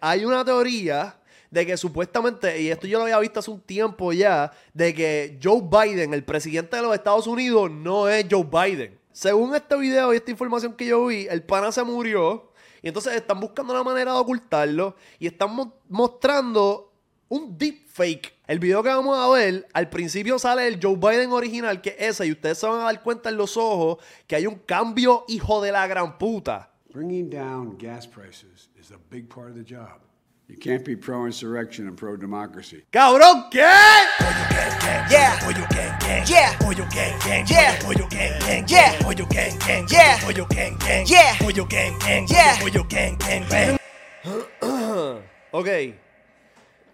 Hay una teoría de que supuestamente, y esto yo lo había visto hace un tiempo ya, de que Joe Biden, el presidente de los Estados Unidos, no es Joe Biden. Según este video y esta información que yo vi, el pana se murió y entonces están buscando la manera de ocultarlo y están mo- mostrando un deepfake. El video que vamos a ver, al principio sale el Joe Biden original, que es ese, y ustedes se van a dar cuenta en los ojos que hay un cambio hijo de la gran puta. Bringing down gas prices is a big part of the job. You can't be pro insurrection and pro democracy. ¡Cabrón, qué! Yeah. Yeah. Yeah. Yeah. Yeah. Yeah. Ok.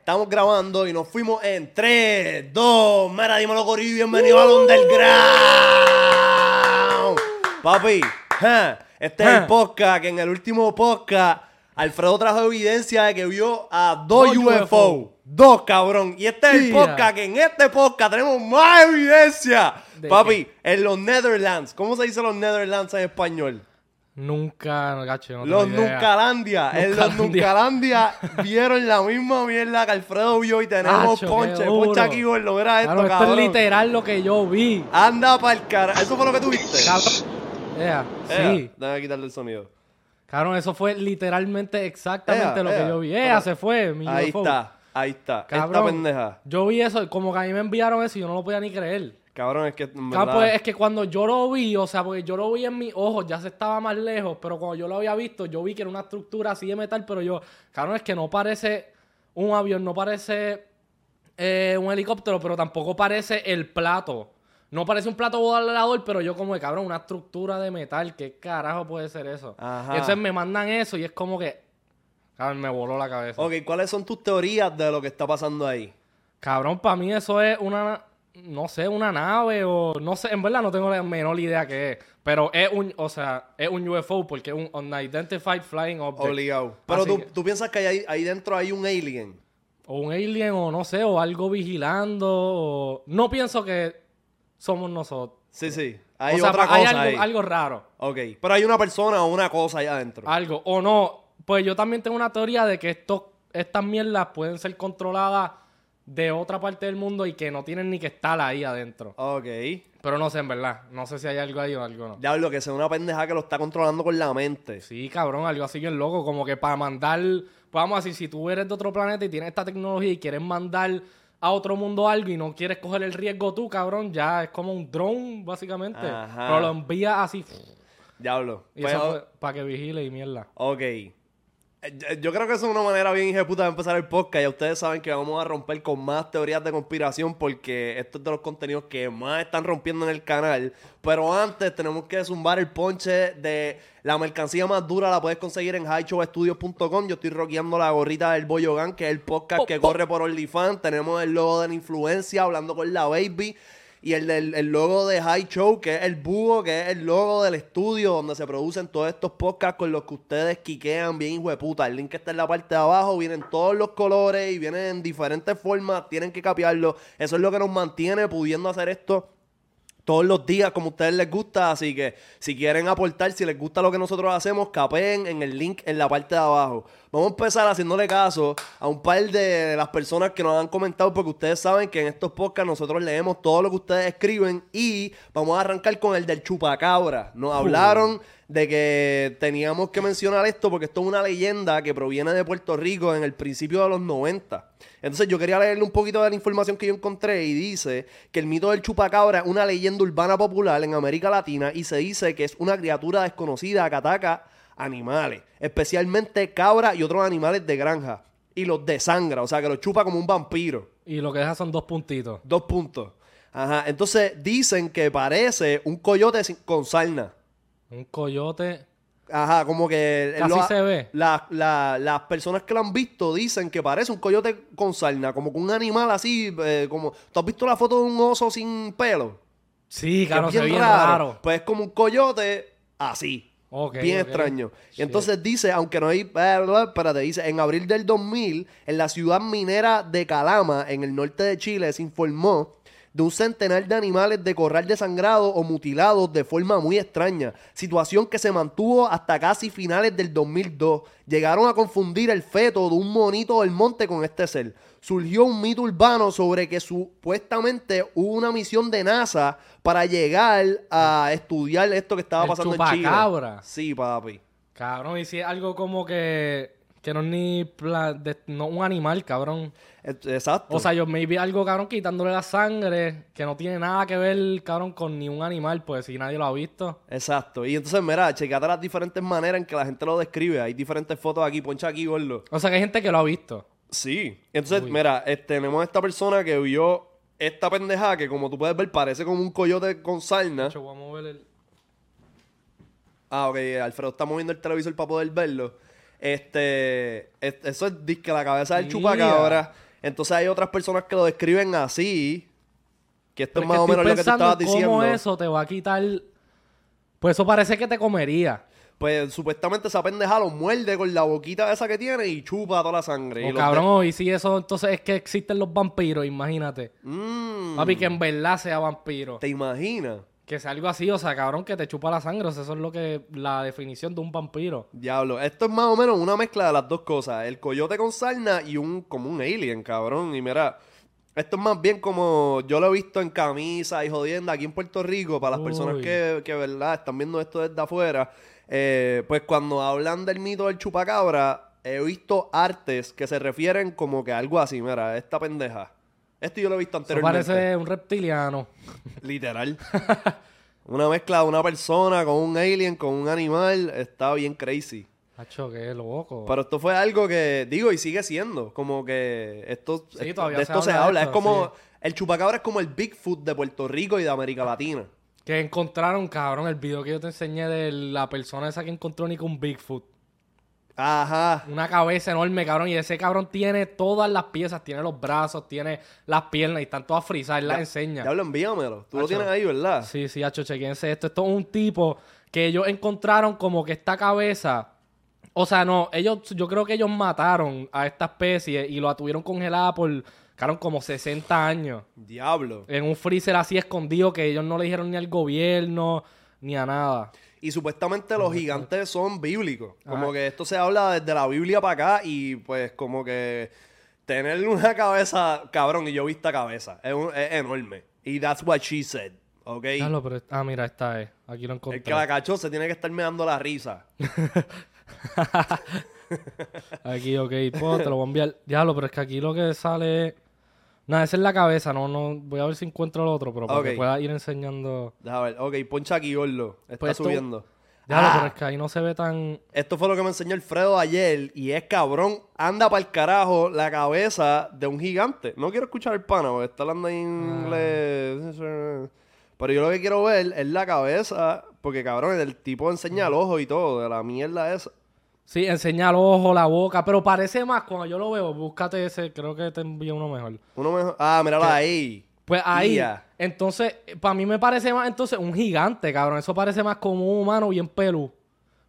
Estamos grabando y nos fuimos en 3, 2, mira, dímelo Corillo, bienvenido al Underground. Papi, ja, este es el podcast que en el último podcast Alfredo trajo evidencia de que vio a dos, Dos UFO. UFO. Dos, cabrón. Y este es el podcast que en este podcast tenemos más evidencia. ¿De Papi, en los Netherlands. ¿Cómo se dice los Netherlands en español? Nunca, gacho, no Los. Nuncalandia. En los Nuncalandia. Vieron la misma mierda que Alfredo vio y tenemos ponche. Ponche aquí, gordo. Mira esto, Claro, esto cabrón. es literal lo que yo vi. Anda pa'l cara. ¿Eso fue lo que tuviste? Yeah, Ea, sí. Déjame quitarle el sonido. Cabrón, eso fue literalmente exactamente lo que yo vi. Ea, se fue. Mi Ahí UFO. está. Ahí está. Esta Cabrón, pendeja. yo vi eso, como que a mí me enviaron eso y yo no lo podía ni creer. Cabrón, es que. Cabrón, pues es que cuando yo lo vi, o sea, porque yo lo vi en mis ojos, ya se estaba más lejos, pero cuando yo lo había visto, yo vi que era una estructura así de metal, pero yo, cabrón, es que no parece un avión, no parece eh, un helicóptero, pero tampoco parece el plato. No parece un plato volador, pero yo como de cabrón, una estructura de metal, ¿qué carajo puede ser eso? Ajá. Y entonces me mandan eso y es como que, cabrón, me voló la cabeza. Ok, ¿cuáles son tus teorías de lo que está pasando ahí? Cabrón, para mí eso es una, no sé, una nave o no sé, en verdad no tengo la menor idea qué es, pero es un, o sea, es un UFO porque es un Unidentified Flying Object. Obligado. Pero tú, que- tú piensas que ahí, ahí dentro hay un alien. O un alien o no sé, o algo vigilando, o... no pienso que somos nosotros. Sí, sí. Hay o sea, otra hay cosa algo, ahí. algo raro, Ok. Pero hay una persona o una cosa allá adentro. algo, o no, pues yo también tengo una teoría de que estos, estas mierdas pueden ser controladas de otra parte del mundo y que no tienen ni que estar ahí adentro. Ok. Pero no sé, en verdad. No sé si hay algo ahí o algo no. Diablo, que sea una pendeja que lo está controlando con la mente. Sí, cabrón, algo así bien loco. Como que para mandar. pues Vamos a decir, si tú eres de otro planeta y tienes esta tecnología y quieres mandar a otro mundo algo y no quieres coger el riesgo tú, cabrón, ya es como un drone, básicamente. Ajá. Pero lo envías así. Diablo. Y Pues, eso para que vigile y mierda. Ok. Eh, Yo- creo que eso es una manera bien hijeputa de empezar el podcast. Ya ustedes saben que vamos a romper con más teorías de conspiración porque esto es de los contenidos que más están rompiendo en el canal. Pero antes tenemos que zumbar el ponche de la mercancía más dura. La puedes conseguir en highshowstudios.com. Yo estoy rockeando la gorrita del Boyogan, que es el podcast que corre por OnlyFans. Tenemos el logo de la influencia, hablando con la baby. Y el, del- el logo de High Show, que es el búho, que es el logo del estudio donde se producen todos estos podcasts con los que ustedes quiquean bien, hijo de puta. El link está en la parte de abajo, vienen todos los colores y vienen en diferentes formas, tienen que capearlo. Eso es lo que nos mantiene pudiendo hacer esto todos los días como a ustedes les gusta. Así que si quieren aportar, si les gusta lo que nosotros hacemos, capeen en el link en la parte de abajo. Vamos a empezar haciéndole caso a un par de las personas que nos han comentado, porque ustedes saben que en estos podcasts nosotros leemos todo lo que ustedes escriben y vamos a arrancar con el del chupacabra. Nos hablaron de que teníamos que mencionar esto porque esto es una leyenda que proviene de Puerto Rico en el principio de los 90. Entonces yo quería leerle un poquito de la información que yo encontré y dice que el mito del chupacabra es una leyenda urbana popular en América Latina y se dice que es una criatura desconocida que ataca animales, especialmente cabras y otros animales de granja y los desangra, o sea que los chupa como un vampiro. Y lo que deja son dos puntitos. Dos puntos. Ajá, entonces dicen que parece un coyote sin- con sarna. Un coyote. Ajá, como que... Casi se ve. la- la- las personas que lo han visto dicen que parece un coyote con sarna, como que un animal así, eh, como... ¿Tú has visto la foto de un oso sin pelo? Sí, claro, se ve bien raro. Pues es como un coyote así. Bien extraño. Y Sí. entonces dice, aunque no hay... Espérate, dice, en abril del 2000, en la ciudad minera de Calama, en el norte de Chile, se informó de un centenar de animales de corral desangrados o mutilados de forma muy extraña, situación que se mantuvo hasta casi finales del 2002. Llegaron a confundir el feto de un monito del monte con este ser. Surgió un mito urbano sobre que supuestamente hubo una misión de NASA para llegar a estudiar esto que estaba El pasando en Chile. Sí, papi. Cabrón, y si es algo como que, que no es ni pla- de- no, un animal, cabrón. Exacto. O sea, yo me vi algo, cabrón, quitándole la sangre, que no tiene nada que ver, cabrón, con ni un animal, pues si nadie lo ha visto. Exacto. Y entonces, mira, checate las diferentes maneras en que la gente lo describe. Hay diferentes fotos aquí, poncha aquí, gordo. O sea, que hay gente que lo ha visto. Sí. Entonces, mira, este, tenemos esta persona que vio esta pendejada que, como tú puedes ver, parece como un coyote con sarna. Yo voy a mover el... Ah, ok. Alfredo está moviendo el televisor para poder verlo. Este, es- eso es disque la cabeza del Mira. chupacabra. Entonces hay otras personas que lo describen así. Que esto Pero es más o menos lo que te pensando estabas diciendo. cómo eso te va a quitar... Pues eso parece que te comería. Pues supuestamente esa pendeja lo muerde con la boquita esa que tiene y chupa toda la sangre. y O los cabrón, de- y si eso entonces es que existen los vampiros, imagínate. Mm, Papi, que en verdad sea vampiro. ¿Te imaginas? Que sea algo así, o sea, cabrón, que te chupa la sangre. O sea, eso es lo que... La definición de un vampiro. Diablo, esto es más o menos una mezcla de las dos cosas. El coyote con sarna y un como un alien, cabrón. Y mira, esto es más bien como yo lo he visto en camisa y jodienda aquí en Puerto Rico, para las personas que, que, verdad, están viendo esto desde afuera. Eh, pues cuando hablan del mito del chupacabra, he visto artes que se refieren como que a algo así. Mira, esta pendeja. Esto yo lo he visto Eso anteriormente. parece un reptiliano. Literal. una mezcla de una persona con un alien, con un animal. Está bien crazy. Hacho, qué loco. Pero esto fue algo que, digo, y sigue siendo. Como que esto, Sí, esto- todavía de se esto se habla de habla. esto, es como, sí. el chupacabra es como el Bigfoot de Puerto Rico y de América Latina. Que encontraron, cabrón, el video que yo te enseñé de la persona esa que encontró ni con Bigfoot. Ajá. Una cabeza enorme, cabrón. Y ese cabrón tiene todas las piezas. Tiene los brazos, tiene las piernas y están todas frisadas. Él las enseña. Diablo, envíamelo. Tú lo tienes ahí, ¿verdad? Sí, sí, hacho, chequense esto. Esto es un tipo que ellos encontraron como que esta cabeza. O sea, no, ellos, yo creo que ellos mataron a esta especie y lo tuvieron congelada por, cabrón, como 60 años. Diablo. En un freezer así escondido que ellos no le dijeron ni al gobierno ni a nada. Y supuestamente los gigantes son bíblicos. Como que esto se habla desde la Biblia para acá y pues como que tener una cabeza, cabrón, y yo vi esta cabeza. Es, un- es enorme. Y that's what she said. ¿Ok? Pero- ah, mira, esta es. Aquí lo encontré. El que la cachó se tiene que estar meando la risa. Aquí, ok, pues, te lo voy a enviar. Diablo, pero es que aquí lo que sale es... Nada, esa es la cabeza, no, no, voy a ver si encuentro el otro, pero para que pueda ir enseñando. Deja ver. Ok, poncha aquí, Gordo. Está Pues esto- subiendo. Ah, pero es que ahí no se ve tan... Esto fue lo que me enseñó Alfredo ayer. Y es cabrón. Anda para el carajo la cabeza de un gigante. No quiero escuchar el pana porque está hablando en inglés. Pero yo lo que quiero ver es la cabeza. Porque cabrón, el tipo enseña el ojo y todo. De la mierda esa. Sí, enseña el ojo, la boca, pero parece más cuando yo lo veo. Búscate ese, creo que te envío uno mejor. Uno mejor. Ah, míralo ahí. Pues ahí, entonces, para mí me parece más entonces un gigante, cabrón. Eso parece más como un humano bien pelú.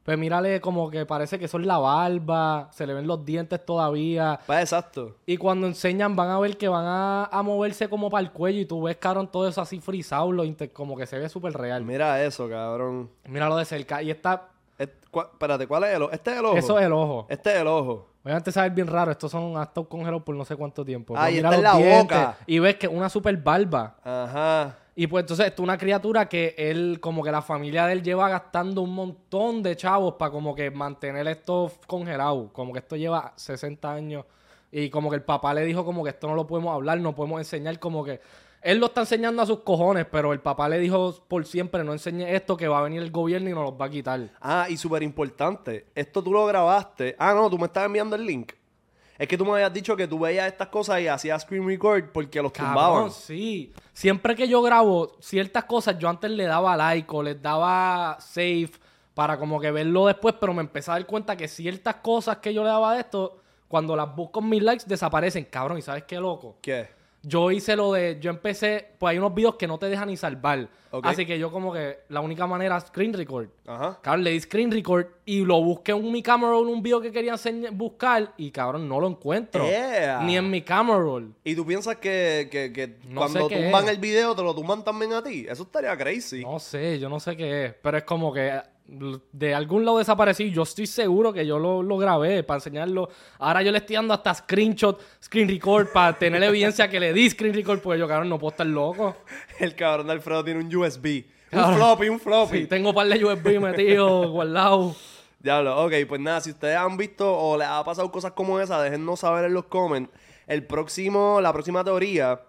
Pues mírale como que parece que eso es la barba, se le ven los dientes todavía. Pues exacto. Y cuando enseñan van a ver que van a, a moverse como para el cuello y tú ves, cabrón, todo eso así frisado, como que se ve súper real. Mira eso, cabrón. Míralo de cerca. Y está, espérate, ¿cuál es el ojo? Este es el ojo. eso es el ojo. Este es el ojo. Obviamente sabe bien raro, estos son hasta congelados por no sé cuánto tiempo. Ah, y está en la boca. Y ves que una super barba. Ajá. Y pues entonces esto es una criatura que él, como que la familia de él lleva gastando un montón de chavos para como que mantener esto congelado. Como que esto lleva 60 años. Y como que el papá le dijo como que esto no lo podemos hablar, no podemos enseñar, como que... Él lo está enseñando a sus cojones, pero el papá le dijo por siempre, no enseñe esto que va a venir el gobierno y nos los va a quitar. Ah, y súper importante. Esto tú lo grabaste. Ah, no, tú me estás enviando el link. Es que tú me habías dicho que tú veías estas cosas y hacías screen record porque los tumbaban. Cabrón, sí. Siempre que yo grabo ciertas cosas, yo antes le daba like o les daba save para como que verlo después, pero me empecé a dar cuenta que ciertas cosas que yo le daba de esto, cuando las busco en mis likes, desaparecen. Cabrón, ¿y sabes qué loco? ¿Qué? yo hice lo de, yo empecé, pues hay unos videos que no te dejan ni salvar. Así que yo como que la única manera screen record. Ajá. Cabrón, le di screen record y lo busqué en mi camera roll, un video que quería buscar y cabrón, no lo encuentro. Yeah. Ni en mi camera roll. ¿Y tú piensas que, que, que No cuando tumban el video te lo tumban también a ti? Eso estaría crazy. No sé, yo no sé qué es, pero es como que de algún lado desaparecí. Yo estoy seguro que yo lo, lo grabé para enseñarlo. Ahora yo le estoy dando hasta screenshot, screen record para tener evidencia que le di screen record porque yo, cabrón, no puedo estar loco. El cabrón de Alfredo tiene un USB. Cabrón. Un floppy, un floppy. Sí, tengo un par de USB metidos, guardados. Diablo, ok, pues nada, si ustedes han visto o les ha pasado cosas como esa, déjennos saber en los comments. El próximo, la próxima teoría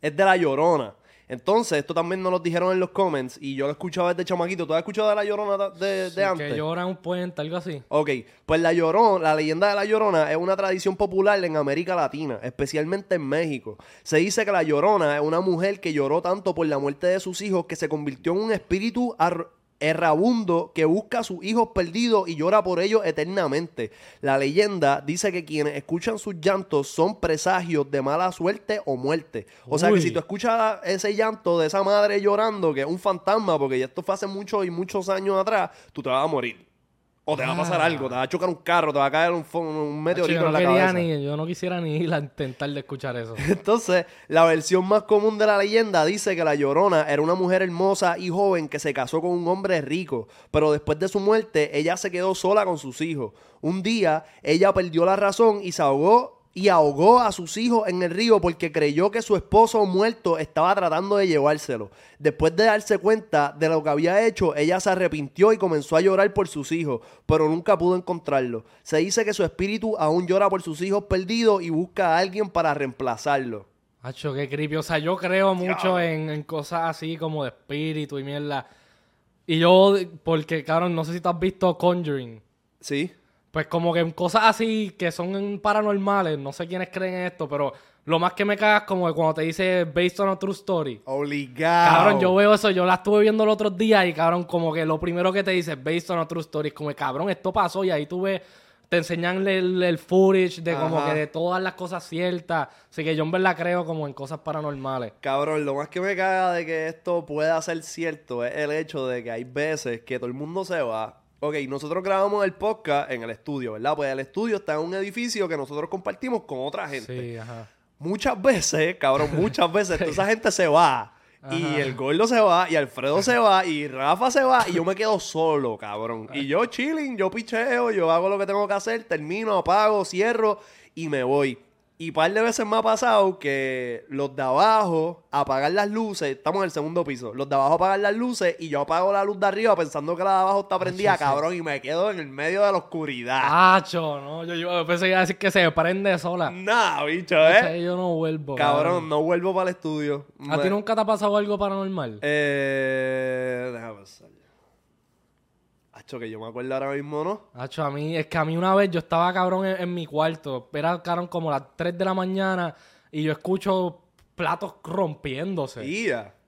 es de la llorona. Entonces, esto también nos lo dijeron en los comments y yo lo escuchaba desde chamaquito. ¿Tú has escuchado de la llorona de, de antes? Que llora en un puente, algo así. Ok, pues la Llorona, la leyenda de la Llorona es una tradición popular en América Latina, especialmente en México. Se dice que la Llorona es una mujer que lloró tanto por la muerte de sus hijos que se convirtió en un espíritu ar- errabundo que busca a sus hijos perdidos y llora por ellos eternamente. La leyenda dice que quienes escuchan sus llantos son presagios de mala suerte o muerte. O sea que si tú escuchas ese llanto de esa madre llorando, que es un fantasma, porque ya esto fue hace muchos y muchos años atrás, tú te vas a morir. O te va a pasar Ah. algo, te va a chocar un carro, te va a caer un, un meteorito yo, no en la cabeza. ni, yo no quisiera ni ir a intentar de escuchar eso. Entonces, la versión más común de la leyenda dice que la Llorona era una mujer hermosa y joven que se casó con un hombre rico, pero después de su muerte ella se quedó sola con sus hijos. Un día ella perdió la razón y se ahogó y ahogó a sus hijos en el río porque creyó que su esposo muerto estaba tratando de llevárselo. Después de darse cuenta de lo que había hecho, ella se arrepintió y comenzó a llorar por sus hijos, pero nunca pudo encontrarlo. Se dice que su espíritu aún llora por sus hijos perdidos y busca a alguien para reemplazarlo. Hacho, qué creepy. O sea, yo creo mucho en, en cosas así como de espíritu y mierda. Y yo, porque, cabrón, no sé si tú has visto Conjuring. Sí. Pues como que en cosas así que son paranormales, no sé quiénes creen en esto, pero lo más que me cagas como que cuando te dice based on a true story. Obligado. Cabrón, yo veo eso, yo la estuve viendo los otros días y cabrón, como que lo primero que te dice based on a true story es como, que, cabrón, esto pasó y ahí tú ves, te enseñan el, el footage de como Ajá. que de todas las cosas ciertas. Así que yo en verdad creo como en cosas paranormales. Cabrón, lo más que me caga de que esto pueda ser cierto es el hecho de que hay veces que todo el mundo se va. Ok, nosotros grabamos el podcast en el estudio, ¿verdad? Pues el estudio está en un edificio que nosotros compartimos con otra gente. Sí, ajá. Muchas veces, cabrón, muchas veces toda esa gente se va. Y el gordo se va, y Alfredo se va, y Rafa se va, y yo me quedo solo, cabrón. Y yo chilling, yo picheo, yo hago lo que tengo que hacer, termino, apago, cierro y me voy. Y par de veces me ha pasado que los de abajo apagan las luces, estamos en el segundo piso, los de abajo apagan las luces y yo apago la luz de arriba pensando que la de abajo está prendida, sí. cabrón, y me quedo en el medio de la oscuridad. Hacho, no, yo, yo pensé que iba a decir que se prende sola. Nah, bicho, ¿eh? yo no vuelvo. Cabrón, no vuelvo para el estudio. ¿A Me- ti nunca te ha pasado algo paranormal? Eh, déjame pensar. Hacho, que yo me acuerdo ahora mismo, ¿no? Hacho, a mí, es que a mí una vez yo estaba cabrón en, en mi cuarto, era cabrón como las 3 de la mañana y yo escucho platos rompiéndose.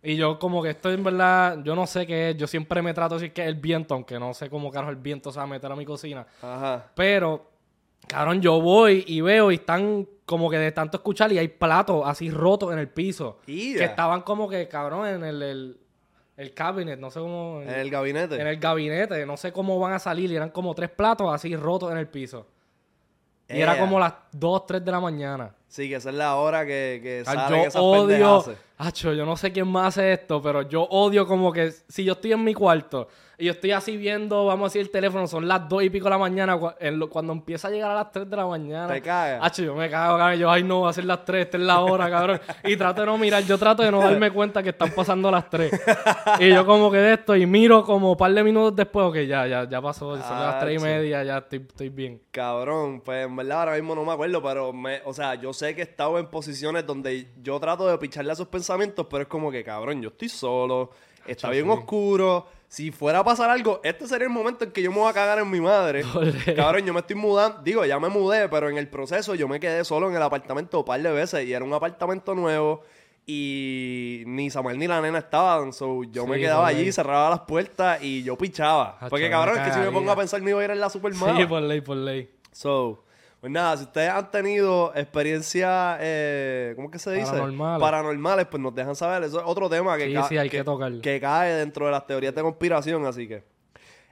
Y yo como que esto en verdad, yo no sé qué es, yo siempre me trato de decir que es el viento, aunque no sé cómo carajo el viento se va a meter a mi cocina. Ajá. Pero, cabrón, yo voy y veo y están como que de tanto escuchar y hay platos así rotos en el piso. Ya. Que estaban como que, cabrón, en el, el, el cabinet, no sé cómo... En el gabinete. en el gabinete, no sé cómo van a salir, y eran como tres platos así rotos en el piso. Y era Ea. como las 2, 3 de la mañana. Sí, que esa es la hora que, que salen yo esas odio, pendejadas. Yo no sé quién más hace esto, pero yo odio como que si yo estoy en mi cuarto y yo estoy así viendo, vamos a decir, el teléfono, son las 2 y pico de la mañana, cua- en lo- cuando empieza a llegar a las 3 de la mañana. Te cagas. Acho, yo me cago, cabrón. Yo, ay, no, va a ser las 3, esta es la hora, cabrón. Y trato de no mirar, yo trato de no darme cuenta que están pasando las 3. Y yo como que de esto, y miro como un par de minutos después, ok, ya, ya, ya pasó, son las 3 y media, ya estoy, estoy bien. Cabrón, pues en verdad ahora mismo no me acuerdo, pero me, o sea, yo sé que he estado en posiciones donde yo trato de picharle a esos pensamientos, pero es como que, cabrón, yo estoy solo, está bien oscuro. Si fuera a pasar algo, este sería el momento en que yo me voy a cagar en mi madre. Cabrón, yo me estoy mudando, digo, ya me mudé, pero en el proceso yo me quedé solo en el apartamento un par de veces y era un apartamento nuevo y ni Samuel ni la nena estaban, so yo me Sí, quedaba por ley. allí, cerraba las puertas y yo pichaba. Porque me cabrón, es que si me pongo a pensar me iba a ir en la super mala. Sí, por ley, por ley. So, Pues nada, si ustedes han tenido experiencias, eh, ¿cómo es que se dice? Paranormales. Paranormales, pues nos dejan saber. Eso es otro tema que, Sí, ca- sí, hay que tocar. que cae dentro de las teorías de conspiración, así que.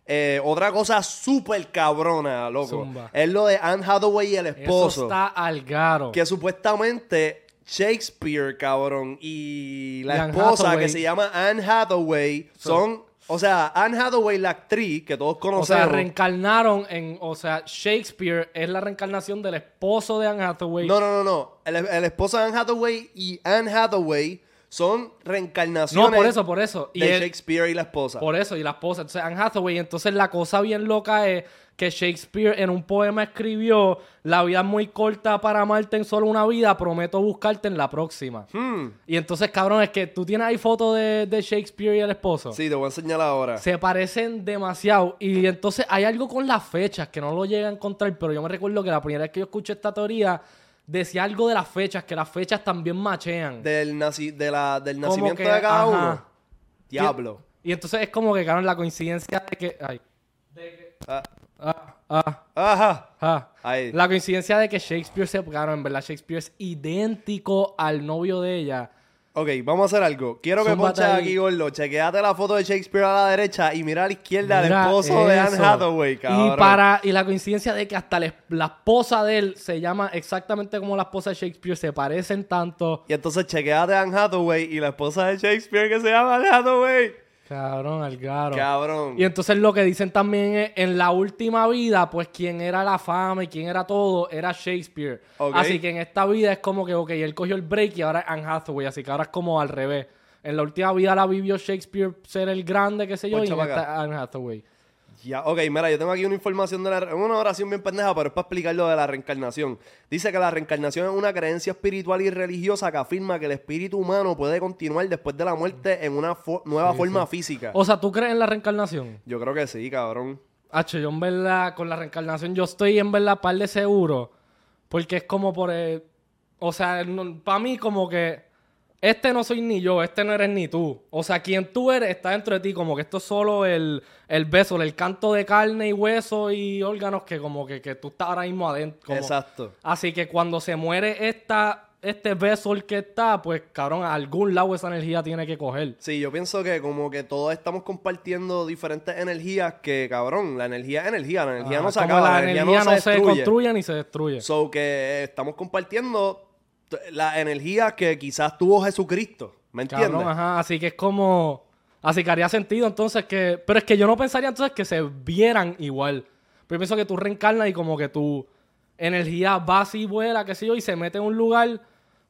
Eh, otra cosa súper cabrona, loco. Zumba. Es lo de Anne Hathaway y el Eso esposo. está al garo. Que supuestamente Shakespeare, cabrón, y la Y esposa Hathaway. que se llama Anne Hathaway son. O sea, Anne Hathaway, la actriz que todos O conocemos. sea, reencarnaron en. O sea, Shakespeare es la reencarnación del esposo de Anne Hathaway. No, no, no, no. El, el esposo de Anne Hathaway y Anne Hathaway son reencarnaciones No, por eso, por eso. Y de Shakespeare y la esposa. Por eso, y la esposa. Entonces, Anne Hathaway. Entonces, la cosa bien loca es que Shakespeare en un poema escribió: La vida es muy corta para amarte en solo una vida, prometo buscarte en la próxima. Hmm. Y entonces, cabrón, es que tú tienes ahí fotos de, de Shakespeare y el esposo. Sí, te voy a enseñar ahora. Se parecen demasiado. Y entonces hay algo con las fechas que no lo llega a encontrar. Pero yo me recuerdo que la primera vez que yo escuché esta teoría decía algo de las fechas, que las fechas también machean. Del, naci- de la, del nacimiento que, de cada ajá. uno. Diablo. Y entonces es como que, cabrón, la coincidencia de que. Ay. Ah, Ah, ah, ajá. ah. Ahí. La coincidencia de que Shakespeare se. Cabrón, en verdad, Shakespeare es idéntico al novio de ella. Ok, vamos a hacer algo. Quiero que Zúmbate ponches ahí. aquí, gordo. Chequeate la foto de Shakespeare a la derecha y mira a la izquierda Mira esposo de Anne eso. Hathaway, cabrón. Y, para, y la coincidencia de que hasta la, la esposa de él se llama exactamente como la esposa de Shakespeare, se parecen tanto. Y entonces chequeate a Anne Hathaway y la esposa de Shakespeare que se llama Anne Hathaway. Cabrón, Algaro. Cabrón. Y entonces lo que dicen también es, en la última vida, pues quien era la fama y quien era todo era Shakespeare. Así que en esta vida es como que, ok, él cogió el break y ahora es Anne Hathaway, así que ahora es como al revés. En la última vida la vivió Shakespeare ser el grande, qué sé yo, Poncha y en esta Anne Hathaway. Ya, ok, mira, yo tengo aquí una información de la... Una oración bien pendeja, pero es para explicar lo de la reencarnación. Dice que la reencarnación es una creencia espiritual y religiosa que afirma que el espíritu humano puede continuar después de la muerte en una fo- nueva forma física. O sea, ¿tú crees en la reencarnación? Yo creo que sí, cabrón. Hacho, yo en verdad, con la reencarnación, yo estoy en verdad par de seguro. Porque es como por. el- o sea, para mí, como que. Este no soy ni yo, este no eres ni tú. O sea, quien tú eres está dentro de ti. Como que esto es solo el, el beso, el canto de carne y hueso y órganos que, como que, que tú estás ahora mismo adentro. como- Exacto. Así que cuando se muere esta, este beso el que está, pues cabrón, a algún lado esa energía tiene que coger. Sí, yo pienso que como que todos estamos compartiendo diferentes energías que, cabrón, la energía es energía, la energía Ah, no se acaba, la la energía no se, destruye. construye ni se destruye. So que estamos compartiendo la energía que quizás tuvo Jesucristo, ¿me entiendes? Cabrón, ajá. Así que es como. Así que haría sentido entonces que. Pero es que yo no pensaría entonces que se vieran igual. Pero yo pienso que tú reencarnas y como que tu energía va así, vuela, qué sé yo, y se mete en un lugar.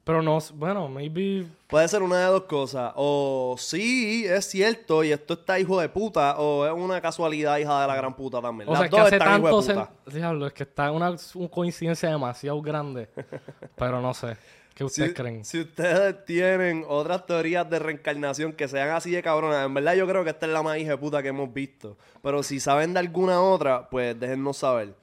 Pero no. Bueno, maybe. Puede ser una de dos cosas. O sí, es cierto, y esto está hijo de puta, o es una casualidad hija de la gran puta también. O Las sea, que dos hace están hijo tanto. de puta. Diablo, es que está una, una coincidencia demasiado grande. pero no sé. ¿Qué ustedes Si, creen? si ustedes tienen otras teorías de reencarnación que sean así de cabronas, en verdad yo creo que esta es la más hija de puta que hemos visto. Pero si saben de alguna otra, pues déjennos saber.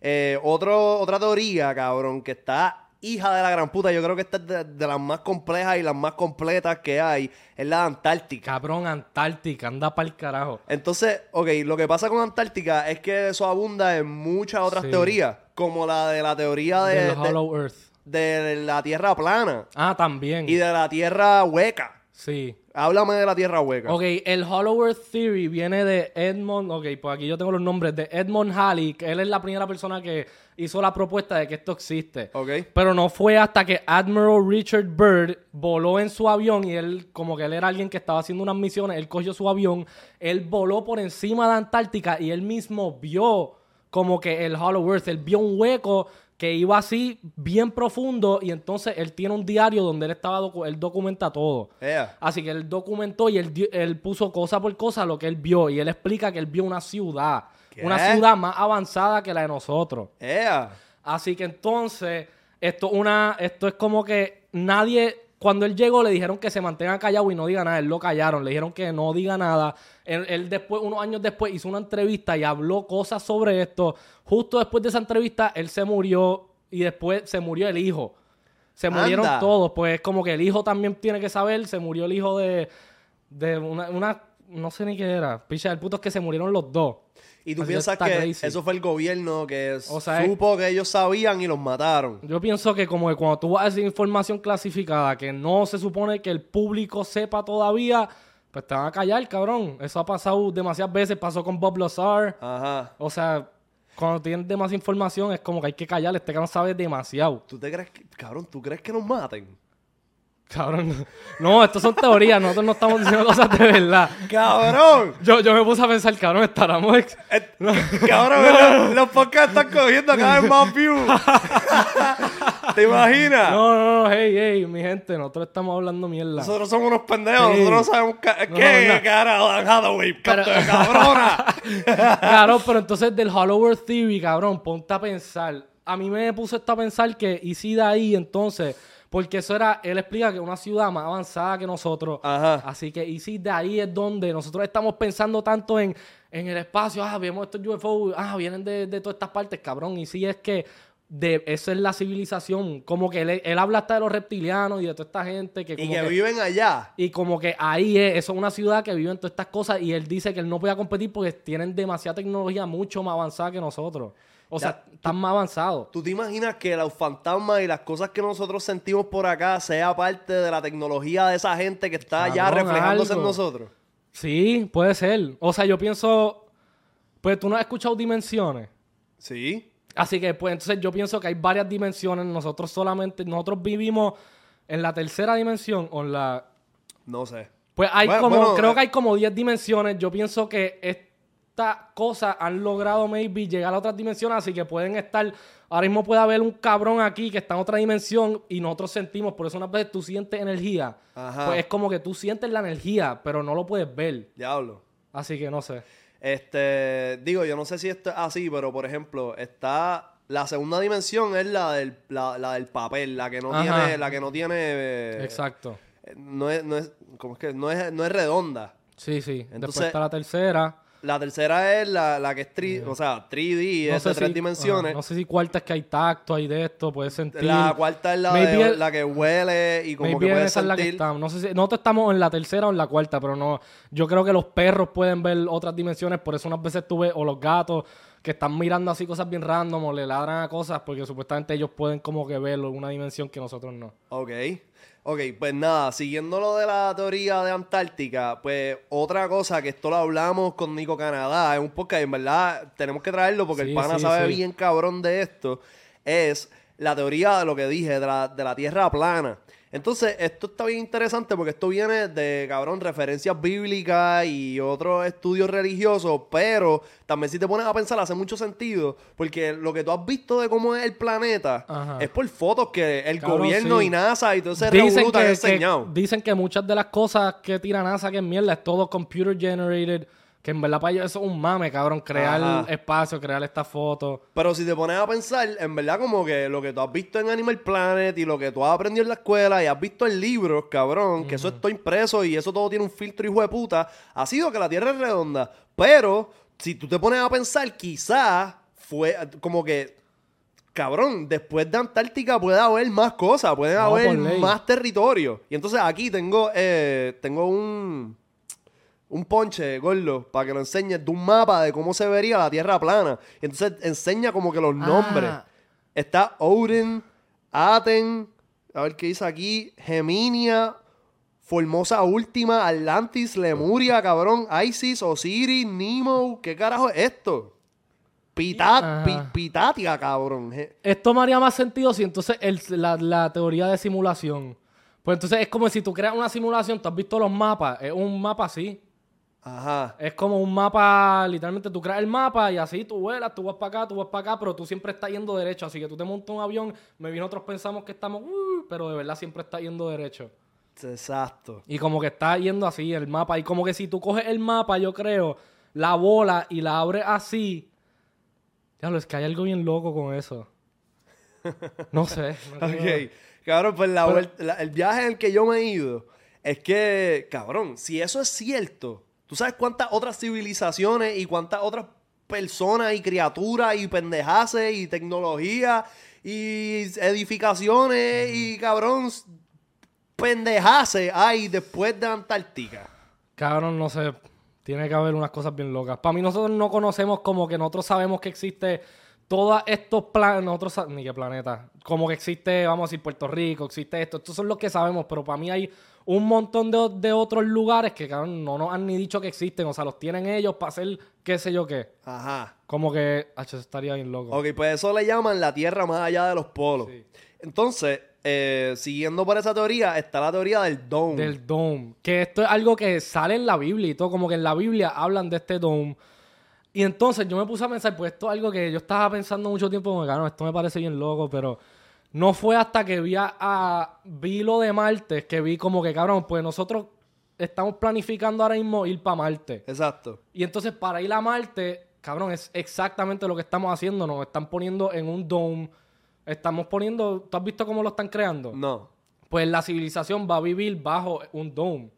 Eh, otro, otra teoría, cabrón, que está hija de la gran puta, yo creo que esta es de, de las más complejas y las más completas que hay, es la de Antártica. Cabrón, Antártica, anda para el carajo. Entonces, ok, lo que pasa con Antártica es que eso abunda en muchas otras Sí. teorías, como la de la teoría de, Del de- Hollow Earth. de la Tierra plana Ah, también. y de la Tierra hueca. Sí. Háblame de la Tierra hueca. Ok, el Hollow Earth Theory viene de Edmond, ok, pues aquí yo tengo los nombres de Edmond Halley, que él es la primera persona que hizo la propuesta de que esto existe. Ok. Pero no fue hasta que Admiral Richard Byrd voló en su avión y él, como que él era alguien que estaba haciendo unas misiones, él cogió su avión, él voló por encima de Antártica y él mismo vio como que el Hollow Earth, él vio un hueco que iba así bien profundo y entonces él tiene un diario donde él estaba, docu- él documenta todo. Así que él documentó y él, él puso cosa por cosa lo que él vio. Y él explica que él vio una ciudad. ¿Qué? Una ciudad más avanzada que la de nosotros. Así que entonces, esto, una, esto es como que nadie. Cuando él llegó, le dijeron que se mantenga callado y no diga nada. Él lo callaron. Le dijeron que no diga nada. Él, él después, unos años después, hizo una entrevista y habló cosas sobre esto. Justo después de esa entrevista, él se murió y después se murió el hijo. Se murieron todos. Pues como que el hijo también tiene que saber. Se murió el hijo de, de una, una- No sé ni qué era. Picha, el puto es que se murieron los dos. Y tú piensas que crazy. eso fue el gobierno que O sea, es- supo que ellos sabían y los mataron. Yo pienso que como que cuando tú vas a decir información clasificada que no se supone que el público sepa todavía, pues te van a callar, cabrón. Eso ha pasado demasiadas veces. Pasó con Bob Lazar. Ajá. O sea, cuando tienen demasiada información es como que hay que callar. Este cabrón sabe demasiado. ¿Tú te crees que, cabrón, tú crees que nos maten? Cabrón. No, esto son teorías. Nosotros no estamos diciendo cosas de verdad. ¡Cabrón! Yo, yo me puse a pensar, cabrón, estaremos... ex- Eh, Cabrón, los, los podcasts están cogiendo cada vez más views. ¿Te imaginas? No, no, no, hey, hey, mi gente, nosotros estamos hablando mierda. Nosotros somos unos pendejos, nosotros no sabemos ca- No, qué cara Hathaway, Pero- cabrona. Claro, pero entonces del Hollow Earth Theory, cabrón, ponte a pensar. A mí me puso esto a pensar que, y si de ahí entonces, porque eso era, él explica que es una ciudad más avanzada que nosotros. Ajá. Así que, y si de ahí es donde nosotros estamos pensando tanto en, en el espacio, ah, vemos estos UFO, ah, vienen de, de todas estas partes, cabrón. Y si es que de eso es la civilización, como que él, él habla hasta de los reptilianos y de toda esta gente que y que- viven allá. y como que ahí es, eso es una ciudad que viven todas estas cosas y él dice que él no puede competir porque tienen demasiada tecnología mucho más avanzada que nosotros. O sea, están más avanzados. ¿Tú te imaginas que los fantasmas y las cosas que nosotros sentimos por acá sea parte de la tecnología de esa gente que está allá Cabrón, reflejándose en nosotros? Sí, puede ser. O sea, yo pienso, pues tú no has escuchado dimensiones. Sí. Así que, pues entonces yo pienso que hay varias dimensiones. Nosotros solamente, nosotros vivimos en la tercera dimensión o en la... No sé. Pues hay Bueno, como, bueno, creo eh. que hay como 10 dimensiones. Yo pienso que estas cosas han logrado maybe llegar a otras dimensiones, así que pueden estar, ahora mismo puede haber un cabrón aquí que está en otra dimensión y nosotros sentimos, por eso unas veces tú sientes energía. Ajá. Pues es como que tú sientes la energía, pero no lo puedes ver. Diablo. Así que no sé. Este, digo, yo no sé si esto es así, pero por ejemplo, está la segunda dimensión es la del, la, la del papel, la que no Ajá. tiene, la que no tiene, eh, Exacto. eh, no es, no es, ¿cómo es que? No es, no es redonda. Sí, sí. Después Entonces- está la tercera. La tercera es la, la que es 3, o sea, 3D, No es de tres si- dimensiones. ajá, no sé si cuarta es que hay tacto, hay de esto, puedes sentir. La cuarta es la, de, el- la que huele y como que puedes esa es la que sentir. estamos. No sé si nosotros estamos en la tercera o en la cuarta, pero no. Yo creo que los perros pueden ver otras dimensiones, por eso unas veces tú ves, o los gatos que están mirando así cosas bien random o le ladran a cosas, porque supuestamente ellos pueden como que verlo en una dimensión que nosotros no. Ok. Ok, pues nada, siguiendo lo de la teoría de Antártica, pues otra cosa que esto lo hablamos con Nico Canadá, es un podcast, en verdad tenemos que traerlo porque Sí, el pana sí, sabe sí. bien cabrón de esto, es la teoría de lo que dije, de la, de la Tierra plana. Entonces, esto está bien interesante porque esto viene de, cabrón, referencias bíblicas y otros estudios religiosos, pero también si te pones a pensar hace mucho sentido, porque lo que tú has visto de cómo es el planeta Ajá. es por fotos que el Cabrón, gobierno sí. y NASA y todo ese Dicen te han que, enseñado. que- dicen que muchas de las cosas que tira NASA que es mierda es todo computer generated, que en verdad para ellos eso es un mame, cabrón, crear Ajá. espacio, crear estas fotos. Pero si te pones a pensar, en verdad como que lo que tú has visto en Animal Planet y lo que tú has aprendido en la escuela y has visto en libros, cabrón, que eso está impreso y eso todo tiene un filtro hijo de puta, ha sido que la Tierra es redonda. Pero si tú te pones a pensar, quizás fue como que, cabrón, después de Antártica puede haber más cosas, puede No, haber más territorio. Y entonces aquí tengo, eh, tengo un... Un ponche, gordo, para que lo enseñes de un mapa de cómo se vería la Tierra plana. Y entonces enseña como que los nombres. Ah. Está Odin, Aten, a ver qué dice aquí, Geminia, Formosa Última, Atlantis, Lemuria, cabrón, Isis, Osiris, Nemo, ¿qué carajo es esto? Pitat, pi- Pitatia, cabrón. Esto me haría más sentido si entonces el- la, la teoría de simulación. Pues entonces es como si tú creas una simulación, tú has visto los mapas, es un mapa así. Ajá. Es como un mapa, literalmente tú creas el mapa y así tú vuelas, tú vas para acá, tú vas para acá, pero tú siempre estás yendo derecho. Así que tú te montas un avión, me bien nosotros pensamos que estamos, "Uh", pero de verdad siempre estás yendo derecho. Exacto. Y como que está yendo así el mapa. Y como que si tú coges el mapa, yo creo, la bola y la abres así. Lo es que hay algo bien loco con eso. No sé. no. Ok. Cabrón, pues la Pero- vuelta- la- el viaje en el que yo me he ido es que, cabrón, si eso es cierto, ¿tú sabes cuántas otras civilizaciones y cuántas otras personas y criaturas y pendejaces y tecnología y edificaciones y, cabrón, pendejaces hay después de Antártica? Cabrón, no sé. Tiene que haber unas cosas bien locas. Para mí nosotros no conocemos como que nosotros sabemos que existe todos estos planetas, nosotros sa- ni qué planeta, como que existe, vamos a decir, Puerto Rico, existe esto, estos son los que sabemos, pero para mí hay un montón de, de otros lugares que cabrón, no nos han ni dicho que existen, o sea, los tienen ellos para hacer qué sé yo qué. Ajá. Como que, eso estaría bien loco. Ok, pues eso le llaman la Tierra más allá de los polos. Sí. Entonces, eh, siguiendo por esa teoría, está la teoría del dome. Del dome. Que esto es algo que sale en la Biblia y todo. Como que en la Biblia hablan de este dome. Y entonces yo me puse a pensar, pues esto es algo que yo estaba pensando mucho tiempo, como que, "Ah, no, esto me parece bien loco, pero no fue hasta que vi a, a- vi lo de Marte, que vi como que, cabrón, pues nosotros estamos planificando ahora mismo ir para Marte. Exacto. Y entonces para ir a Marte, cabrón, es exactamente lo que estamos haciendo. Nos están poniendo en un dome. Estamos poniendo, ¿tú has visto cómo lo están creando? No. pues la civilización va a vivir bajo un dome.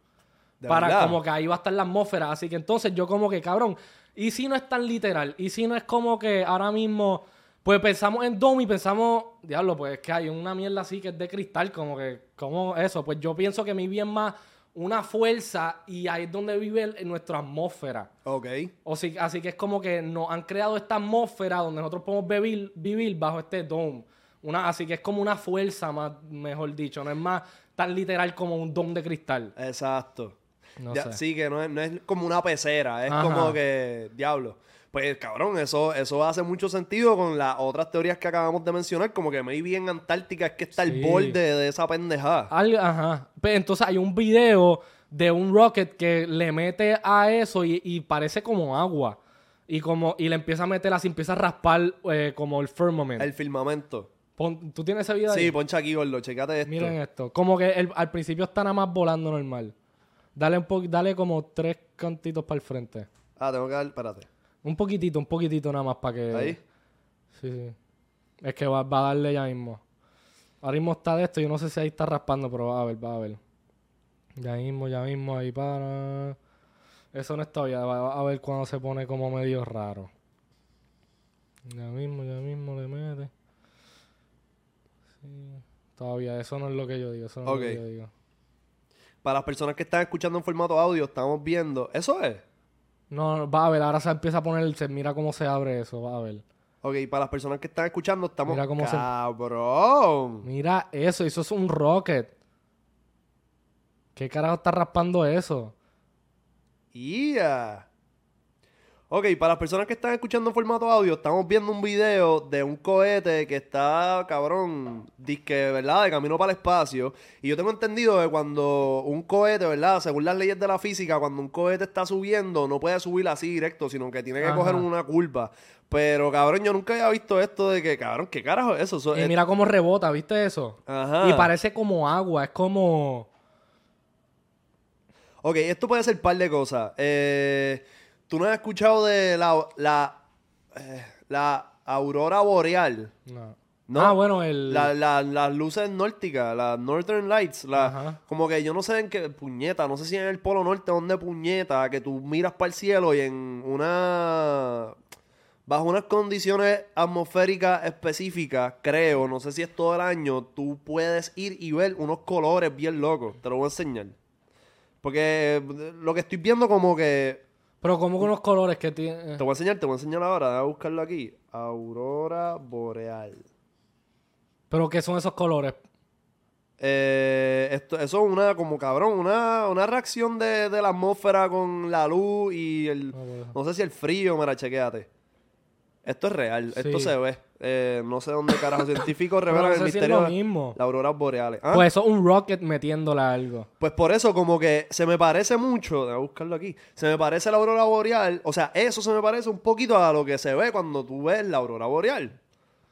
¿De para verdad? como que ahí va a estar la atmósfera. Así que entonces yo como que, cabrón, ¿y si no es tan literal? ¿Y si no es como que ahora mismo, pues pensamos en dome y pensamos, diablo, pues es que hay una mierda así que es de cristal, como que, como eso? Pues yo pienso que mi bien más una fuerza y ahí es donde vive el- nuestra atmósfera. Ok. O sí- así que es como que nos han creado esta atmósfera donde nosotros podemos vivir, vivir bajo este dome. Una, así que es como una fuerza, más, mejor dicho. No es más tan literal como un dome de cristal. Exacto. No Ya- sé. Sí, que no es, no es como una pecera, es Ajá. como que, diablo. Pues cabrón, eso, eso hace mucho sentido con las otras teorías que acabamos de mencionar, como que maybe en Antártica es que está el Sí. borde de esa pendejada. Ajá. Pero entonces hay un video de un rocket que le mete a eso y, y parece como agua. Y como y le empieza a meter así, empieza a raspar eh, como el firmament. El firmamento. Pon- ¿Tú tienes ese video ahí? Sí, poncha aquí, gordo, checate esto. Miren esto. Como que el- al principio está nada más volando normal. Dale un po dale como tres cantitos para el frente. Ah, tengo que dar, espérate. Un poquitito, un poquitito nada más para que. Ahí. Sí, sí. Es que va, va a darle ya mismo. Ahora mismo está de esto, yo no sé si ahí está raspando, pero va a ver, va a ver. Ya mismo, ya mismo, ahí para. Eso no es todavía, va a ver cuando se pone como medio raro. Ya mismo, ya mismo le mete. Sí. Todavía, eso no es lo que yo digo, eso no es lo que yo digo. Para las personas que están escuchando en formato audio, estamos viendo. ¿Eso es? No, va a ver, ahora se empieza a poner, se mira cómo se abre eso, va a ver. Ok, para las personas que están escuchando, estamos. Mira cómo se- ¡Cabrón! Mira eso, eso es un rocket. ¿Qué carajo está raspando eso? ¡Ya! Ok, para las personas que están escuchando en formato audio, estamos viendo un video de un cohete que está, cabrón, disque, ¿verdad? De camino para el espacio. Y yo tengo entendido que cuando un cohete, ¿verdad? Según las leyes de la física, cuando un cohete está subiendo, no puede subir así directo, sino que tiene que Ajá. coger una curva. Pero, cabrón, yo nunca había visto esto de que, cabrón, ¿qué carajo es eso? Eso Y es- mira cómo rebota, ¿viste eso? Ajá. Y parece como agua, es como... Ok, esto puede ser un par de cosas. Eh, ¿Tú no has escuchado de la, la, eh, la aurora boreal? No. ¿No? Ah, bueno, el... La- la- las luces nórdicas, las Northern Lights. la- Ajá. como que yo no sé en qué puñeta, no sé si en el Polo Norte, donde puñeta, que tú miras para el cielo y en una. Bajo unas condiciones atmosféricas específicas, creo, no sé si es todo el año, tú puedes ir y ver unos colores bien locos. Te lo voy a enseñar. Porque eh, lo que estoy viendo como que Pero como con unos colores que tiene... te voy a enseñar, te voy a enseñar ahora, a buscarlo aquí. Aurora boreal. Pero ¿qué son esos colores? Eh, esto, eso es una, como cabrón, una, una reacción de, de la atmósfera con la luz y el. Ah. No sé si el frío, mira, chequéate. Esto es real, esto se ve. Eh, no sé dónde carajo científicos revelan no el si misterio de las auroras boreales. ¿Ah? Pues eso es un rocket metiéndole algo. Pues por eso, como que se me parece mucho, déjame buscarlo aquí, se me parece la aurora boreal, o sea, eso se me parece un poquito a lo que se ve cuando tú ves la aurora boreal.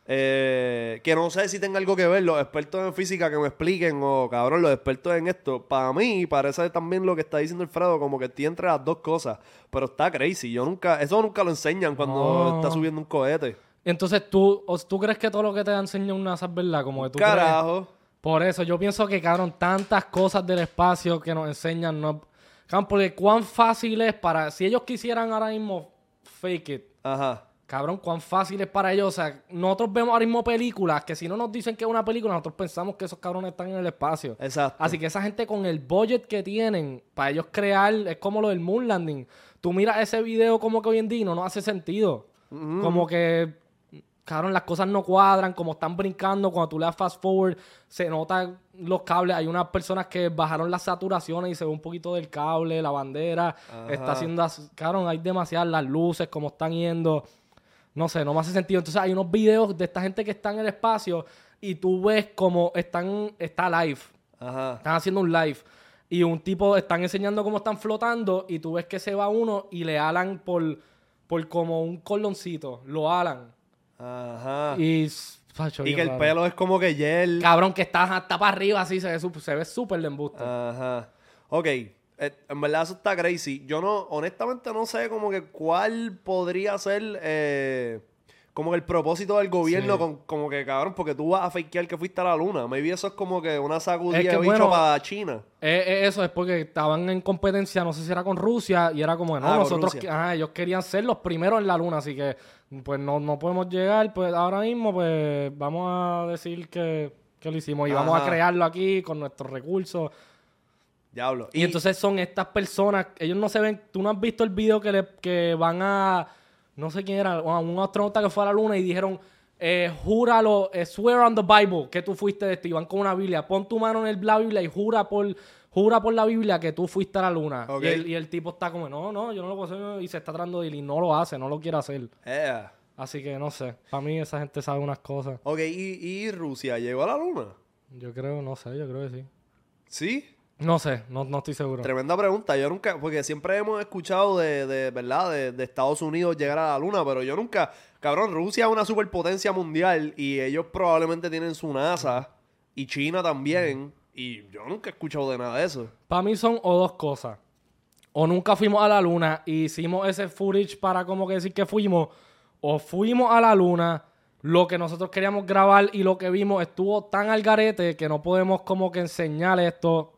Eh, que no sé si tenga algo que ver, los expertos en física que me expliquen, o cabrón, los expertos en esto. Para mí parece también lo que está diciendo Alfredo, como que estoy entre las dos cosas, pero está crazy. Yo nunca, eso nunca lo enseñan cuando No. está subiendo un cohete. Entonces tú, ¿tú crees que todo lo que te enseña una NASA es verdad? Como que tú crees- Carajo. Por eso, yo pienso que, cabrón, tantas cosas del espacio que nos enseñan, no... Cabrón, porque cuán fácil es para... Si ellos quisieran ahora mismo fake it, Ajá. Cabrón, cuán fácil es para ellos. O sea, nosotros vemos ahora mismo películas que si no nos dicen que es una película, nosotros pensamos que esos cabrones están en el espacio. Exacto. Así que esa gente con el budget que tienen para ellos crear, es como lo del Moon Landing. Tú miras ese video como que hoy en día no nos hace sentido. Como que, cabrón, las cosas no cuadran, como están brincando, cuando tú le das fast forward, se notan los cables. Hay unas personas que bajaron las saturaciones y se ve un poquito del cable, la bandera. Está haciendo, cabrón, hay demasiadas las luces, como están yendo. No sé, no me hace sentido. Entonces hay unos videos de esta gente que está en el espacio y tú ves como están, está live. Ajá. Están haciendo un live. Y un tipo, están enseñando cómo están flotando y tú ves que se va uno y le alan por, por como un cordoncito. Lo alan. Ajá. Y, facho. Y que el pelo es como que gel. Cabrón, que está hasta para arriba así, se ve, sup- se ve súper de embuste. Ajá. Ok. Eh, en verdad eso está crazy. Yo no, honestamente no sé como que cuál podría ser eh, como que el propósito del gobierno Sí. con, como que cabrón, porque tú vas a fakear que fuiste a la luna. Maybe eso es como que una sacudida Es que, de bicho bueno, para China. Eh, eh, eso es porque estaban en competencia, no sé si era con Rusia, y era como, no, Ah, nosotros, ajá, ellos querían ser los primeros en la luna, así que pues no, no podemos llegar, pues ahora mismo pues vamos a decir que, que lo hicimos y vamos a crearlo aquí con nuestros recursos. Diablo. Y, entonces son estas personas, ellos no se ven, tú no has visto el video que, le, que van a, no sé quién era, a un astronauta que fue a la luna y dijeron, eh, júralo, eh, swear on the Bible que tú fuiste de esto. Y van con una Biblia, pon tu mano en el- la Biblia y jura por, jura por la Biblia que tú fuiste a la luna. Y, el, y el tipo está como, no, no, yo no lo puedo hacer y se está tratando de ir y no lo hace, no lo quiere hacer. Así que no sé, para mí esa gente sabe unas cosas. Ok, ¿y, y Rusia llegó a la luna? Yo creo, no sé, yo creo que sí. ¿Sí? No sé, no, no estoy seguro. Tremenda pregunta. Yo nunca, porque siempre hemos escuchado de, de ¿verdad? De, de Estados Unidos llegar a la luna, pero yo nunca, cabrón, Rusia es una superpotencia mundial y ellos probablemente tienen su NASA y China también. Y yo nunca he escuchado de nada de eso. Para mí son o dos cosas. O nunca fuimos a la luna y hicimos ese footage para como que decir que fuimos. O fuimos a la luna, lo que nosotros queríamos grabar y lo que vimos estuvo tan al garete que no podemos como que enseñar esto.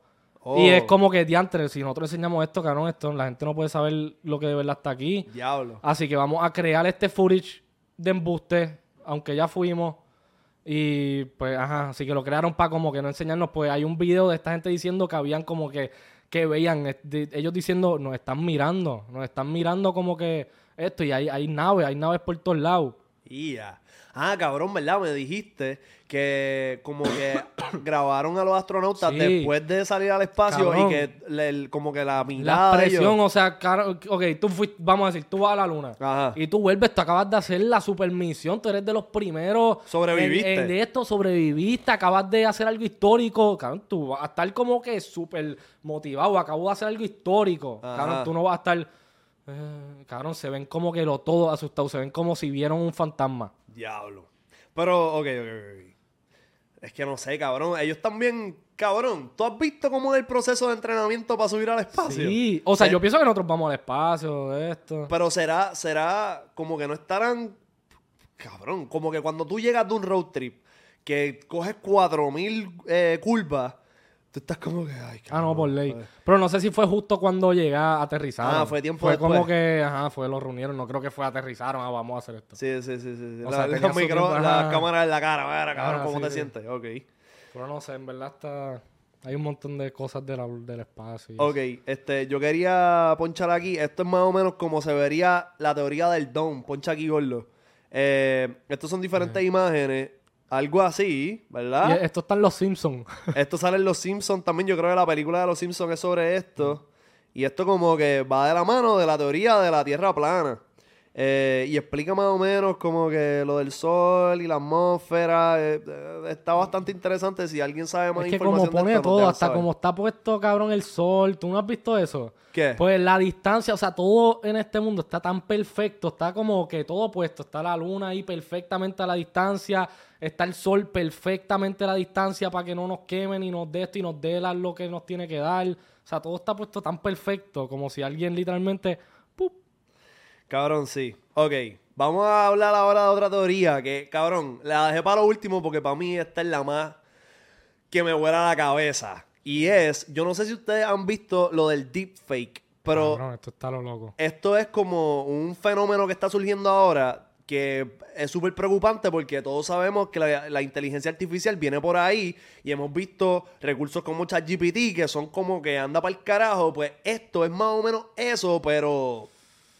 Oh. Y es como que, diantre, si nosotros enseñamos esto, cabrón, esto, la gente no puede saber lo que de verdad está aquí. Diablo. Así que vamos a crear este footage de embuste, aunque ya fuimos. Y pues, ajá, así que lo crearon para como que no enseñarnos. Pues hay un video de esta gente diciendo que habían como que, que veían, de- ellos diciendo, nos están mirando, nos están mirando como que esto, y hay, hay naves, hay naves por todos lados. Ya. Ah, cabrón, ¿verdad? Me dijiste que como que grabaron a los astronautas Sí. después de salir al espacio Cabrón. y que le- el- como que la mirada La de ellos- presión, o sea, caro- ok, tú fuiste, vamos a decir, tú vas a la luna. Ajá. Y tú vuelves, tú acabas de hacer la supermisión, tú eres de los primeros. Sobreviviste. En, esto, sobreviviste, acabas de hacer algo histórico. Cabrón, tú vas a estar como que súper motivado, acabo de hacer algo histórico. Ajá. Cabrón, tú no vas a estar. Eh, cabrón, se ven como que lo todo asustados, se ven como si vieron un fantasma. Diablo. Pero, ok, ok, ok. Es que no sé, cabrón. Ellos también, cabrón. ¿Tú has visto cómo es el proceso de entrenamiento para subir al espacio? Sí, o sea, Se- yo pienso que nosotros vamos al espacio, esto. Pero será, será como que no estarán. Cabrón, como que cuando tú llegas de un road trip que coges 4000 eh, curvas, tú estás como que. Ay, Ah, no, por ley. Pero no sé si fue justo cuando llegué a aterrizar. Ah, fue tiempo Fue como después. que, ajá, fue, lo reunieron. No creo que fue aterrizaron. Ah, vamos a hacer esto. Sí, sí, sí, sí. O La- sea, los tenía su micro- tiempo, las ajá. cámaras en la cara, mira, cabrón, Ajá, ¿cómo sí, te sí. sientes? Ok. Pero no sé, en verdad está... Hay un montón de cosas de la- del espacio. y Ok, este, yo quería ponchar aquí. Esto es más o menos como se vería la teoría del don. Poncha aquí, gordo. Eh, estos son diferentes imágenes. Algo así, Y ¿verdad? esto está en Los Simpsons. Esto sale en Los Simpsons también. Yo creo que la película de Los Simpsons es sobre esto. Y esto como que va de la mano de la teoría de la Tierra plana. Eh, y explica más o menos como que lo del sol y la atmósfera. eh, eh, está bastante interesante. Si alguien sabe más es que información como pone nos todo, hasta como está puesto, cabrón, el sol. ¿Tú no has visto eso? ¿Qué? Pues la distancia, o sea, todo en este mundo está tan perfecto, está como que todo puesto. Está la luna ahí perfectamente a la distancia, está el sol perfectamente a la distancia para que no nos quemen y nos dé esto y nos dé lo que nos tiene que dar. O sea, todo está puesto tan perfecto como si alguien literalmente... Cabrón, sí. Ok, vamos a hablar ahora de otra teoría que, cabrón, la dejé para lo último porque para mí esta es la más que me vuela la cabeza. Y es, yo no sé si ustedes han visto lo del deepfake, pero Cabrón, esto está lo loco. esto es como un fenómeno que está surgiendo ahora que es súper preocupante porque todos sabemos que la, la inteligencia artificial viene por ahí y hemos visto recursos como ChatGPT que son como que anda para el carajo. Pues esto es más o menos eso, pero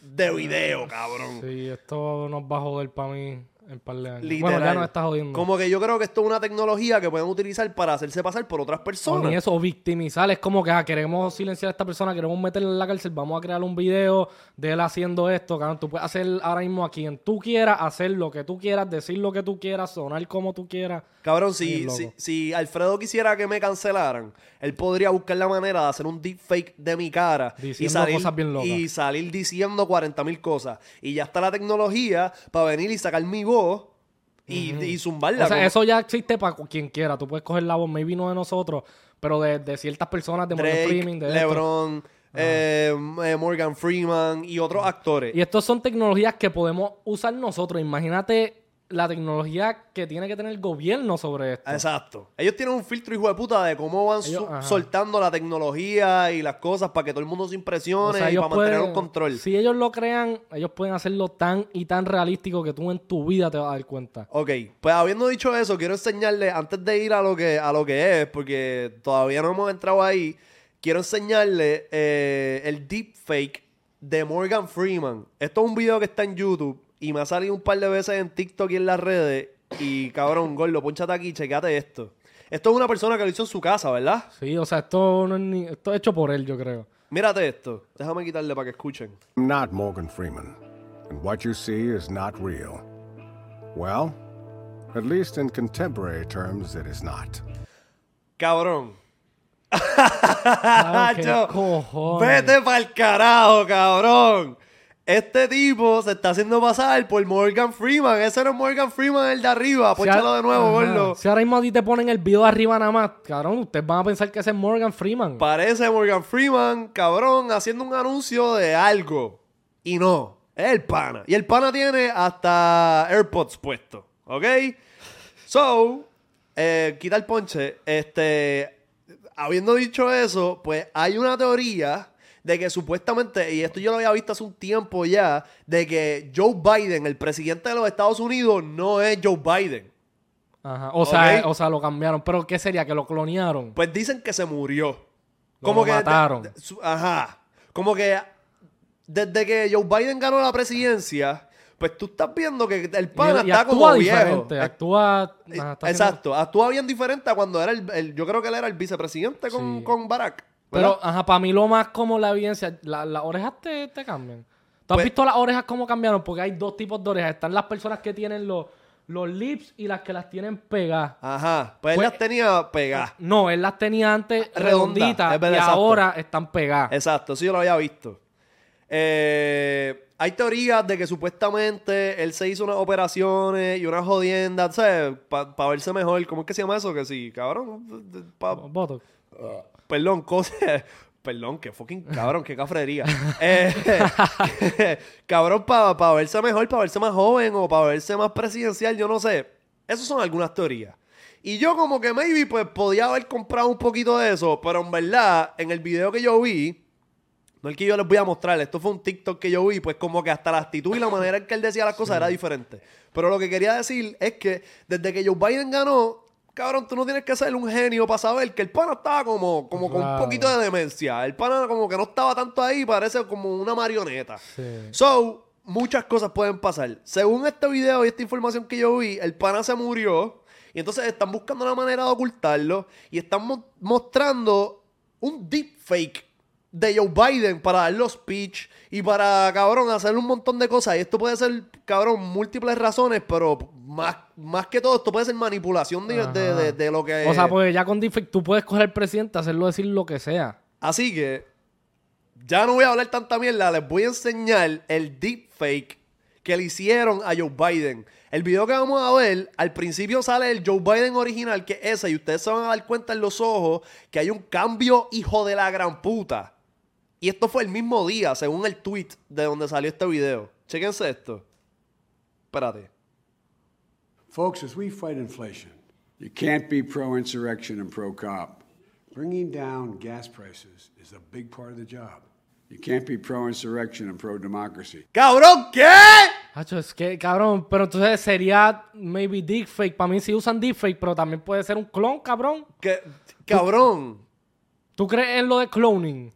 de video, cabrón. Sí, esto nos va a joder para mí en par de años. Literal. Bueno, ya nos está jodiendo. Como que yo creo que esto es una tecnología que pueden utilizar para hacerse pasar por otras personas. ni eso, victimizar. Es como que ah, queremos silenciar a esta persona, queremos meterla en la cárcel, vamos a crear un video de él haciendo esto. Cabrón, tú puedes hacer ahora mismo a quien tú quieras, hacer lo que tú quieras, decir lo que tú quieras, sonar como tú quieras. Cabrón, si, si, si Alfredo quisiera que me cancelaran, él podría buscar la manera de hacer un deepfake de mi cara y salir, cosas bien locas. y salir diciendo 40 mil cosas. Y ya está la tecnología para venir y sacar mi voz y, y zumbarla. O sea, como eso ya existe para quien quiera. Tú puedes coger la voz, maybe no de nosotros, pero de, de ciertas personas de Morgan Freeman, de. LeBron, eh, eh, Morgan Freeman y otros actores. Y estos son tecnologías que podemos usar nosotros. Imagínate la tecnología que tiene que tener el gobierno sobre esto. Exacto. Ellos tienen un filtro hijo de puta de cómo van Ellos- soltando la tecnología y las cosas para que todo el mundo se O impresione sea, y para mantener un control. Si ellos lo crean, ellos pueden hacerlo tan y tan realístico que tú en tu vida te vas a dar cuenta. Ok, pues habiendo dicho eso, quiero enseñarle, antes de ir a lo que, a lo que es, porque todavía no hemos entrado ahí, quiero enseñarle eh, el deepfake de Morgan Freeman. Esto es un video que está en YouTube y me ha salido un par de veces en TikTok y en las redes. Y cabrón, gordo, ponchate aquí, checate esto. Esto es una persona que lo hizo en su casa, ¿verdad? Sí, o sea, esto no es ni, esto es hecho por él, yo creo. Mírate esto. Déjame quitarle para que escuchen. not Morgan Freeman, and what you see is not real. Well, at least in contemporary terms, it is not. Cabrón. Qué Yo, cojones. Vete pa'l carajo, cabrón. Este tipo se está haciendo pasar por Morgan Freeman. Ese no es Morgan Freeman, el de arriba. Si a- de nuevo, gordo. Si ahora mismo a ti te ponen el video arriba nada más, cabrón, ustedes van a pensar que ese es Morgan Freeman. Parece Morgan Freeman, cabrón, haciendo un anuncio de algo. Y no, es el pana. Y el pana tiene hasta AirPods puesto. ¿Ok? So, eh, quita el ponche. Este, habiendo dicho eso, pues hay una teoría de que supuestamente, y esto yo lo había visto hace un tiempo ya, de que Joe Biden, el presidente de los Estados Unidos, no es Joe Biden. Ajá. O, sea, Ok. o sea, lo cambiaron. Pero ¿qué sería? Que lo clonearon. Pues dicen que se murió. Lo Como que. mataron. de- de- su- ajá. Como que desde que Joe Biden ganó la presidencia, pues tú estás viendo que el pana y está actúa como viejo. diferente. Eh, Actúa. ajá, está haciendo- Exacto. Actúa bien diferente a cuando era el, el- Yo creo que él era el vicepresidente con, Sí. con Barack. Pero, ajá, para mí lo más como la evidencia, la- las orejas te, te cambian. ¿Tú has Pues- visto las orejas cómo cambiaron? Porque hay dos tipos de orejas. Están las personas que tienen los, los lips y las que las tienen pegadas. Ajá. Pues él Pues- las tenía pegadas. No, él las tenía antes Redonda, redonditas y exacto. ahora están pegadas. Exacto, sí yo lo había visto. Eh, hay teorías de que supuestamente él se hizo unas operaciones y unas jodiendas, ¿sabes? Para verse mejor. ¿Cómo es que se llama eso? Que sí, cabrón. pa- Botox. Perdón, cosas. Perdón, que fucking cabrón, qué cafrería. Eh, cabrón, para verse mejor, para verse más joven o para verse más presidencial, yo no sé. Esas son algunas teorías. Y yo como que maybe pues podía haber comprado un poquito de eso, pero en verdad, en el video que yo vi, no el que yo les voy a mostrar, esto fue un TikTok que yo vi, pues como que hasta la actitud y la manera en que él decía las cosas era diferente. Pero lo que quería decir es que desde que Joe Biden ganó, cabrón, tú no tienes que ser un genio para saber que el pana estaba como, como con un Claro. poquito de demencia. El pana como que no estaba tanto ahí, parece como una marioneta. Sí. So, muchas cosas pueden pasar. Según este video y esta información que yo vi, el pana se murió. Y entonces están buscando una manera de ocultarlo. Y están mo- mostrando un deepfake de Joe Biden para dar los speech y para, cabrón, hacer un montón de cosas. Y esto puede ser, cabrón, múltiples razones, pero más, más que todo, esto puede ser manipulación de, de- de- de lo que... O sea, pues ya con Deepfake tú puedes coger al presidente, hacerlo decir lo que sea. Así que ya no voy a hablar tanta mierda, les voy a enseñar el deepfake que le hicieron a Joe Biden. El video que vamos a ver, al principio sale el Joe Biden original, que es ese, y ustedes se van a dar cuenta en los ojos que hay un cambio hijo de la gran puta. Y esto fue el mismo día, según el tweet de donde salió este video. Chéquense esto. Espérate. Folks, as we fight inflation, you can't be pro insurrection and pro cop. Bringing down gas prices is a big part of the job. You can't be pro insurrection and pro democracy. ¡Cabrón, qué! Hacho, es que, cabrón, pero entonces sería maybe deepfake. Para mí sí usan deepfake, pero también puede ser un clon, cabrón. Que, cabrón. ¿Tú crees en lo de cloning?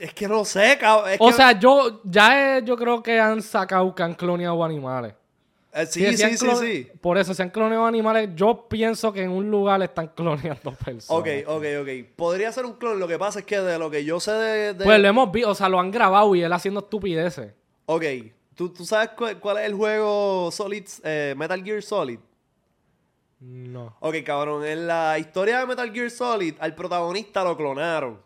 Es que no sé, cabrón. Es O que- sea, yo ya yo creo que han sacado que han cloneado animales. eh, sí, sí, sí, clon- sí. Por eso, si han cloneado animales, yo pienso que en un lugar están cloneando personas. Ok, ok, ok. Podría ser un clon. Lo que pasa es que de lo que yo sé de. de- Pues lo hemos visto, o sea, lo han grabado y él haciendo estupideces. Ok. ¿Tú, tú sabes cuál, cuál es el juego Solid, eh, Metal Gear Solid? No. Ok, cabrón. En la historia de Metal Gear Solid, al protagonista lo clonaron.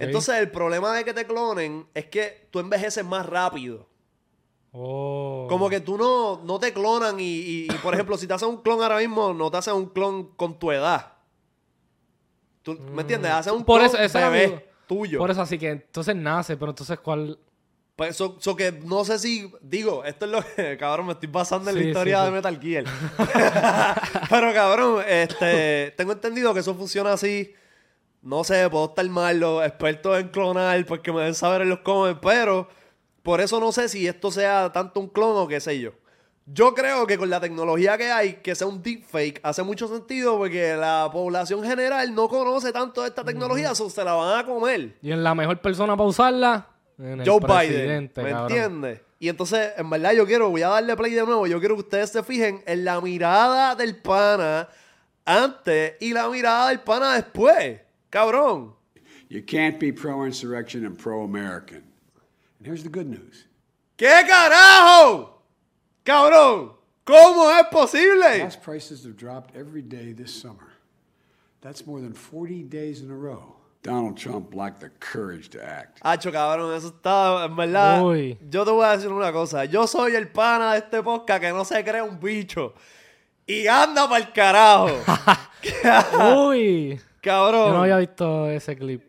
Entonces, el problema de que te clonen es que tú envejeces más rápido. Oh. Como que tú no, no te clonan y, y- y, por ejemplo, si te hacen un clon ahora mismo, no te hacen un clon con tu edad. Tú- ¿Me entiendes? Hacen un Mm. Por clon eso, eso bebé tuyo. Por eso, así que entonces nace, pero entonces, ¿cuál? Pues, so, so que no sé si, digo, esto es lo que, cabrón, me estoy basando en la historia sí, de. Metal Gear. Pero, cabrón, este, tengo entendido que eso funciona así. No sé, puedo estar mal, los expertos en clonar, porque me deben saber en los comments, pero por eso no sé si esto sea tanto un clon o qué sé yo. Yo creo que con la tecnología que hay, que sea un deepfake, hace mucho sentido porque la población general no conoce tanto de esta tecnología, eso se la van a comer. Y en la mejor persona para usarla, en el Joe Biden. ¿Me entiendes? Y entonces, en verdad, yo quiero, voy a darle play de nuevo. Yo quiero que ustedes se fijen en la mirada del pana antes y la mirada del pana después. Cabrón. You can't be pro insurrection and pro American. And here's the good news ¿Qué carajo? Cabrón. ¿Cómo es posible? gas prices have dropped every day this summer. That's more than 40 days in a row. Donald Trump lacked the courage to act. Hacho, cabrón, eso está, en verdad. Uy. Yo te voy a decir una cosa. Yo soy el pana de este podcast que no se cree un bicho. Y anda para el carajo. Uy. Cabrón. Yo no había visto ese clip.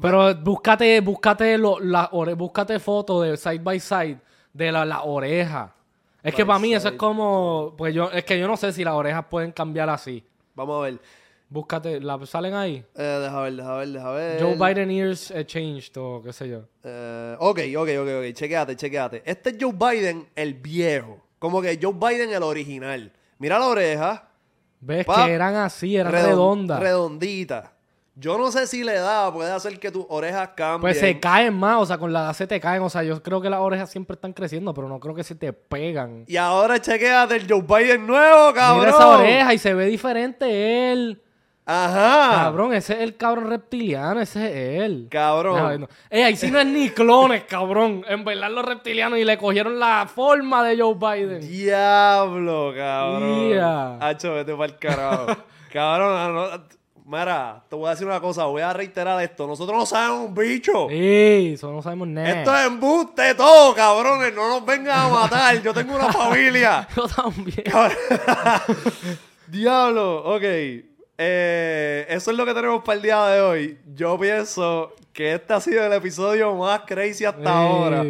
Pero búscate, búscate, lo, la búscate fotos de side by side de la, la oreja. Es que para mí eso es como, pues yo, es que yo no sé si las orejas pueden cambiar así. Vamos a ver. Búscate, ¿la, ¿salen ahí? Eh, deja ver, deja ver, deja ver. Joe Biden ears eh, changed o qué sé yo. Eh, ok, ok, ok, ok. Chequéate, chequéate. Este es Joe Biden, el viejo. Como que Joe Biden, el original. Mira la oreja. ¿Ves que eran así, eran redon- redondas? Redondita. Yo no sé si la edad puede hacer que tus orejas cambien. Pues se caen más, o sea, con la edad se te caen. O sea, yo creo que las orejas siempre están creciendo, pero no creo que se te pegan. Y ahora chequéate el Joe Biden nuevo, cabrón. Mira esa oreja y se ve diferente él. Ajá. Cabrón, ese es el cabrón reptiliano, ese es él. Cabrón. No, no. Eh, ahí sí no es ni clones, cabrón. En verdad los reptilianos y le cogieron la forma de Joe Biden. Diablo, cabrón. Yeah. Hacho, vete para el carajo. cabrón, no- mira, te voy a decir una cosa, voy a reiterar esto. Nosotros no sabemos un bicho. Sí, eso no sabemos nada. Esto es embuste todo, cabrones. No nos vengan a matar. Yo tengo una familia. Yo también. Diablo, ok. Eh, eso es lo que tenemos para el día de hoy. Yo pienso que este ha sido el episodio más crazy hasta ahora.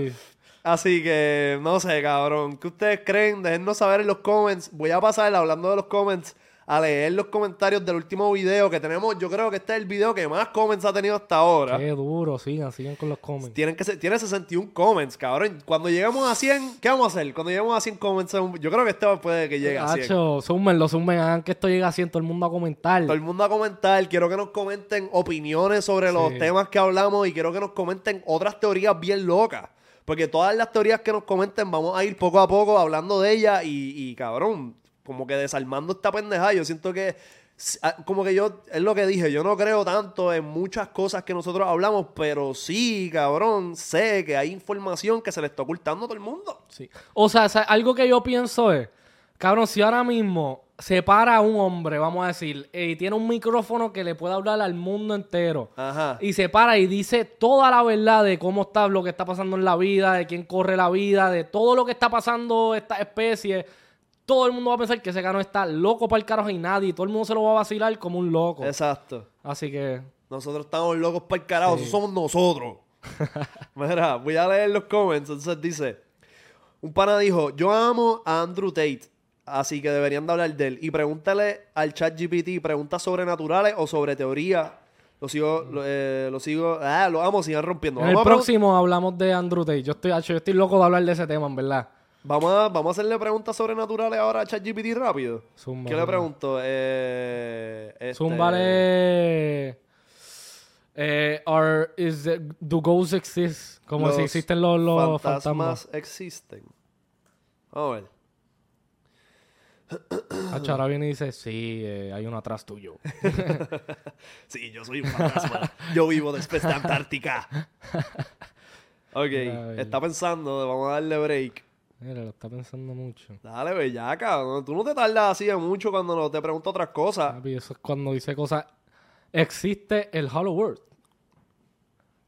Así que, no sé, cabrón. ¿Qué ustedes creen? Déjennos saber en los comments. Voy a pasar, hablando de los comments, a leer los comentarios del último video que tenemos. Yo creo que este es el video que más comments ha tenido hasta ahora. Qué duro, sigan, sigan con los comments. Tienen que tiene 61 comments, cabrón. Cuando lleguemos a 100, ¿qué vamos a hacer? Cuando lleguemos a 100 comments, yo creo que este puede que llegue a 100. Hacho, súmenlo, sumen, hagan que esto llegue a 100, todo el mundo a comentar. Todo el mundo a comentar. Quiero que nos comenten opiniones sobre los temas que hablamos y quiero que nos comenten otras teorías bien locas. Porque todas las teorías que nos comenten vamos a ir poco a poco hablando de ellas y, y, cabrón, como que desarmando esta pendejada. Yo siento que, ah, como que yo, es lo que dije, yo no creo tanto en muchas cosas que nosotros hablamos, pero sí, cabrón, sé que hay información que se le está ocultando a todo el mundo. Sí. O sea, algo que yo pienso es, cabrón, si ahora mismo se para un hombre, vamos a decir, eh, y tiene un micrófono que le puede hablar al mundo entero, Ajá. y se para y dice toda la verdad de cómo está lo que está pasando en la vida, de quién corre la vida, de todo lo que está pasando esta especie, todo el mundo va a pensar que ese cano está loco para el carajo y nadie, todo el mundo se lo va a vacilar como un loco. Exacto. Así que, Nosotros estamos locos para el carajo, somos nosotros. Mira, voy a leer los comments. Entonces dice: Un pana dijo: Yo amo a Andrew Tate, así que deberían de hablar de él. Y pregúntale al chat GPT preguntas sobrenaturales o sobre teoría. Lo sigo, lo, eh, lo sigo, ah, lo amo, sigan rompiendo. en el próximo hablamos de Andrew Tate. Yo estoy, hacho, yo estoy loco de hablar de ese tema, en verdad. Vamos a, vamos a hacerle preguntas sobrenaturales ahora a ChatGPT rápido. Zumba, ¿Qué le pregunto? Eh, este- Zúmbale. Eh, is the- do ghosts exist? Como los si existen los, los fantasmas fantasmas. existen. Vamos a ver. Hacho, ahora viene y dice, sí, eh, hay uno atrás tuyo. Sí, yo soy un fantasma. yo vivo después de Antártica. Ok, está pensando, vamos a darle break. Mira, lo está pensando mucho. Dale, bellaca. Tú no te tardas así de mucho cuando no te pregunto otras cosas. Papi, eso es cuando dice cosas. Existe el Hollow World.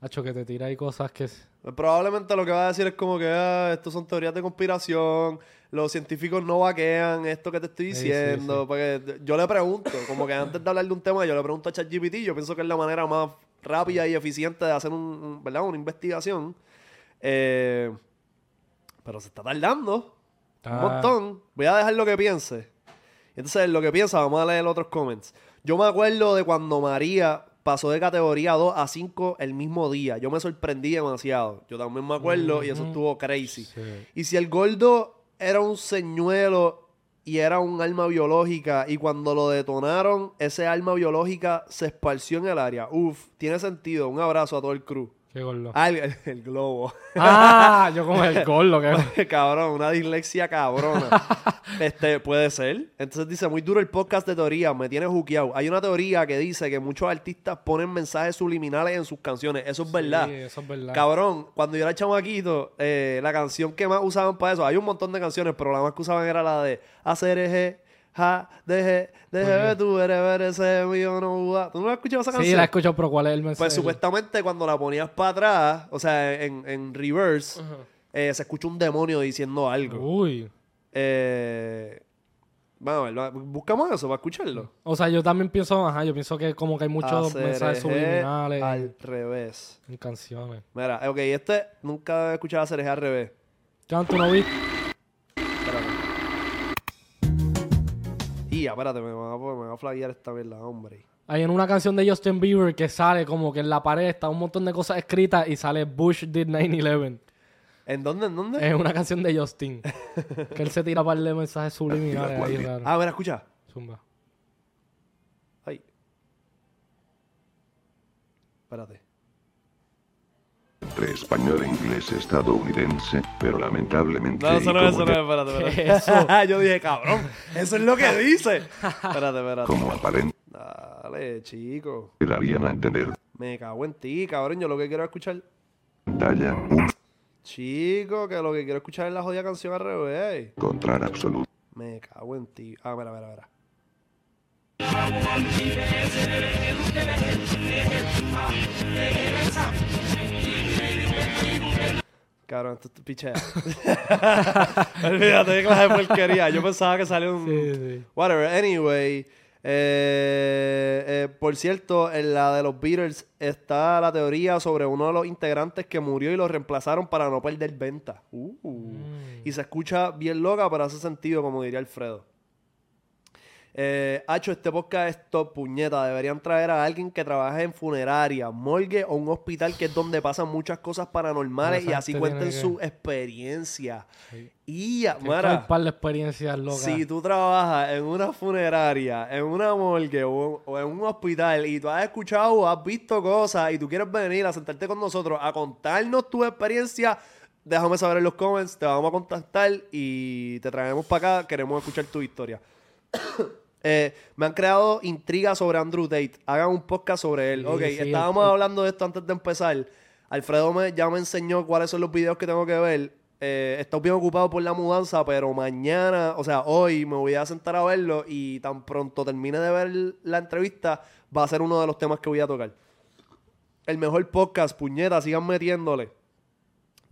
Hacho, que te tira ahí cosas que. es- Probablemente lo que va a decir es como que ah, estos son teorías de conspiración, los científicos no vaquean esto que te estoy Sí, sí, diciendo. Porque yo le pregunto, como que antes de hablar de un tema, yo le pregunto a ChatGPT, yo pienso que es la manera más rápida y eficiente de hacer un, un- ¿verdad? una investigación. Eh, pero se está tardando un montón. Voy a dejar lo que piense. Entonces, lo que piensa, vamos a leer otros comments. Yo me acuerdo de cuando María pasó de categoría 2 a 5 el mismo día. Yo me sorprendí demasiado. Yo también me acuerdo y eso estuvo crazy. Sí. Y si el gordo era un señuelo y era un arma biológica y cuando lo detonaron, ese arma biológica se esparció en el área. Uf, tiene sentido. Un abrazo a todo el crew. Qué. Ah, el, globo. Ah, yo como el gordo. Que... cabrón, una dislexia cabrona. este, puede ser. Entonces dice, muy duro el podcast de teoría, me tiene juqueado. Hay una teoría que dice que muchos artistas ponen mensajes subliminales en sus canciones. Eso es verdad. Sí, eso es verdad. Cabrón, cuando yo era chamaquito, eh, la canción que más usaban para eso, hay un montón de canciones, pero la más que usaban era la de hacer eje, ja, deje, deje, tú eres, eres, ese mío, no, uva". ¿Tú no has escuchado esa Sí, canción? la escucho, pero ¿cuál es el mensaje? Pues supuestamente cuando la ponías para atrás, o sea, en, en reverse, eh, se escucha un demonio diciendo algo. Uy. Eh, vamos a ver, buscamos eso para escucharlo. O sea, yo también pienso, ajá, yo pienso que como que hay muchos Hacer mensajes subliminales Al revés. en canciones. Mira, ok, este nunca he escuchado hacer al revés. ¿tú no viste? Espérate, me va, a- me va a flaguear esta mierda, hombre. Hay en una canción de Justin Bieber que sale como que en la pared está un montón de cosas escritas y sale Bush did 9-11. ¿En dónde? ¿En dónde? Es una canción de Justin. que él se tira para de mensajes subliminales ahí, raro. Ah, mira, escucha. Zumba. Ay. Espérate. Entre español e inglés estadounidense, pero lamentablemente. No, eso no es, eso no espérate, espérate. Yo dije, cabrón, eso es lo que dice. Espérate, espérate. Como aparente Dale, chico. darían a entender Me cago en ti, cabrón. Yo lo que quiero es escuchar. un Chico, que lo que quiero escuchar es la jodida canción al revés. encontrar absoluto. Me cago en ti. Ah, mira, mira, mira. Cabrón, esto es pichea. Olvídate de clase de porquería. Yo pensaba que salió un. Sí, sí. Whatever. Anyway. eh, eh, por cierto, en la de los Beatles está la teoría sobre uno de los integrantes que murió y lo reemplazaron para no perder venta. Uh. Y se escucha bien loca, pero hace sentido, como diría Alfredo. Eh, Hacho, este podcast es top puñeta. Deberían traer a alguien que trabaje en funeraria, morgue o un hospital que es donde pasan muchas cosas paranormales y así cuenten que- su experiencia. Y, ya, Hay Mara, un par de experiencias locas. si tú trabajas en una funeraria, en una morgue o, o en un hospital y tú has escuchado o has visto cosas y tú quieres venir a sentarte con nosotros a contarnos tu experiencia, déjame saber en los comments, te vamos a contactar y te traemos para acá, queremos escuchar tu historia. Eh, me han creado intriga sobre Andrew Tate. Hagan un podcast sobre él. Sí, ok, sí, estábamos hablando de esto antes de empezar. Alfredo me, ya me enseñó cuáles son los videos que tengo que ver. Eh, estoy bien ocupado por la mudanza, pero mañana, o sea, hoy me voy a sentar a verlo y tan pronto termine de ver la entrevista, va a ser uno de los temas que voy a tocar. El mejor podcast, puñeta, sigan metiéndole.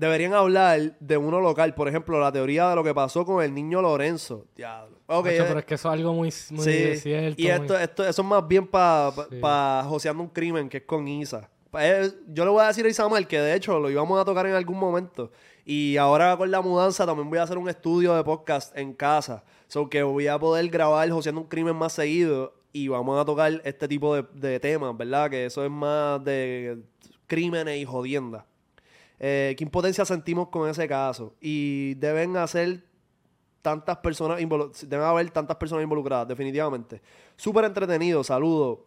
Deberían hablar de uno local, por ejemplo, la teoría de lo que pasó con el niño Lorenzo. Diablo. Ok, Macho, eh, pero es que eso es algo muy, muy Sí, cierto. y esto, muy- esto, eso es más bien para pa, Sí. pa joseando un crimen que es con Isa. Eh, yo le voy a decir a Isamar que de hecho lo íbamos a tocar en algún momento. Y ahora con la mudanza también voy a hacer un estudio de podcast en casa. So que voy a poder grabar joseando un crimen más seguido. Y vamos a tocar este tipo de, de temas, ¿verdad? Que eso es más de crímenes y jodiendas. Eh, ¿Qué impotencia sentimos con ese caso? Y deben hacer tantas personas deben haber tantas personas involucradas, definitivamente. Súper entretenido, saludo.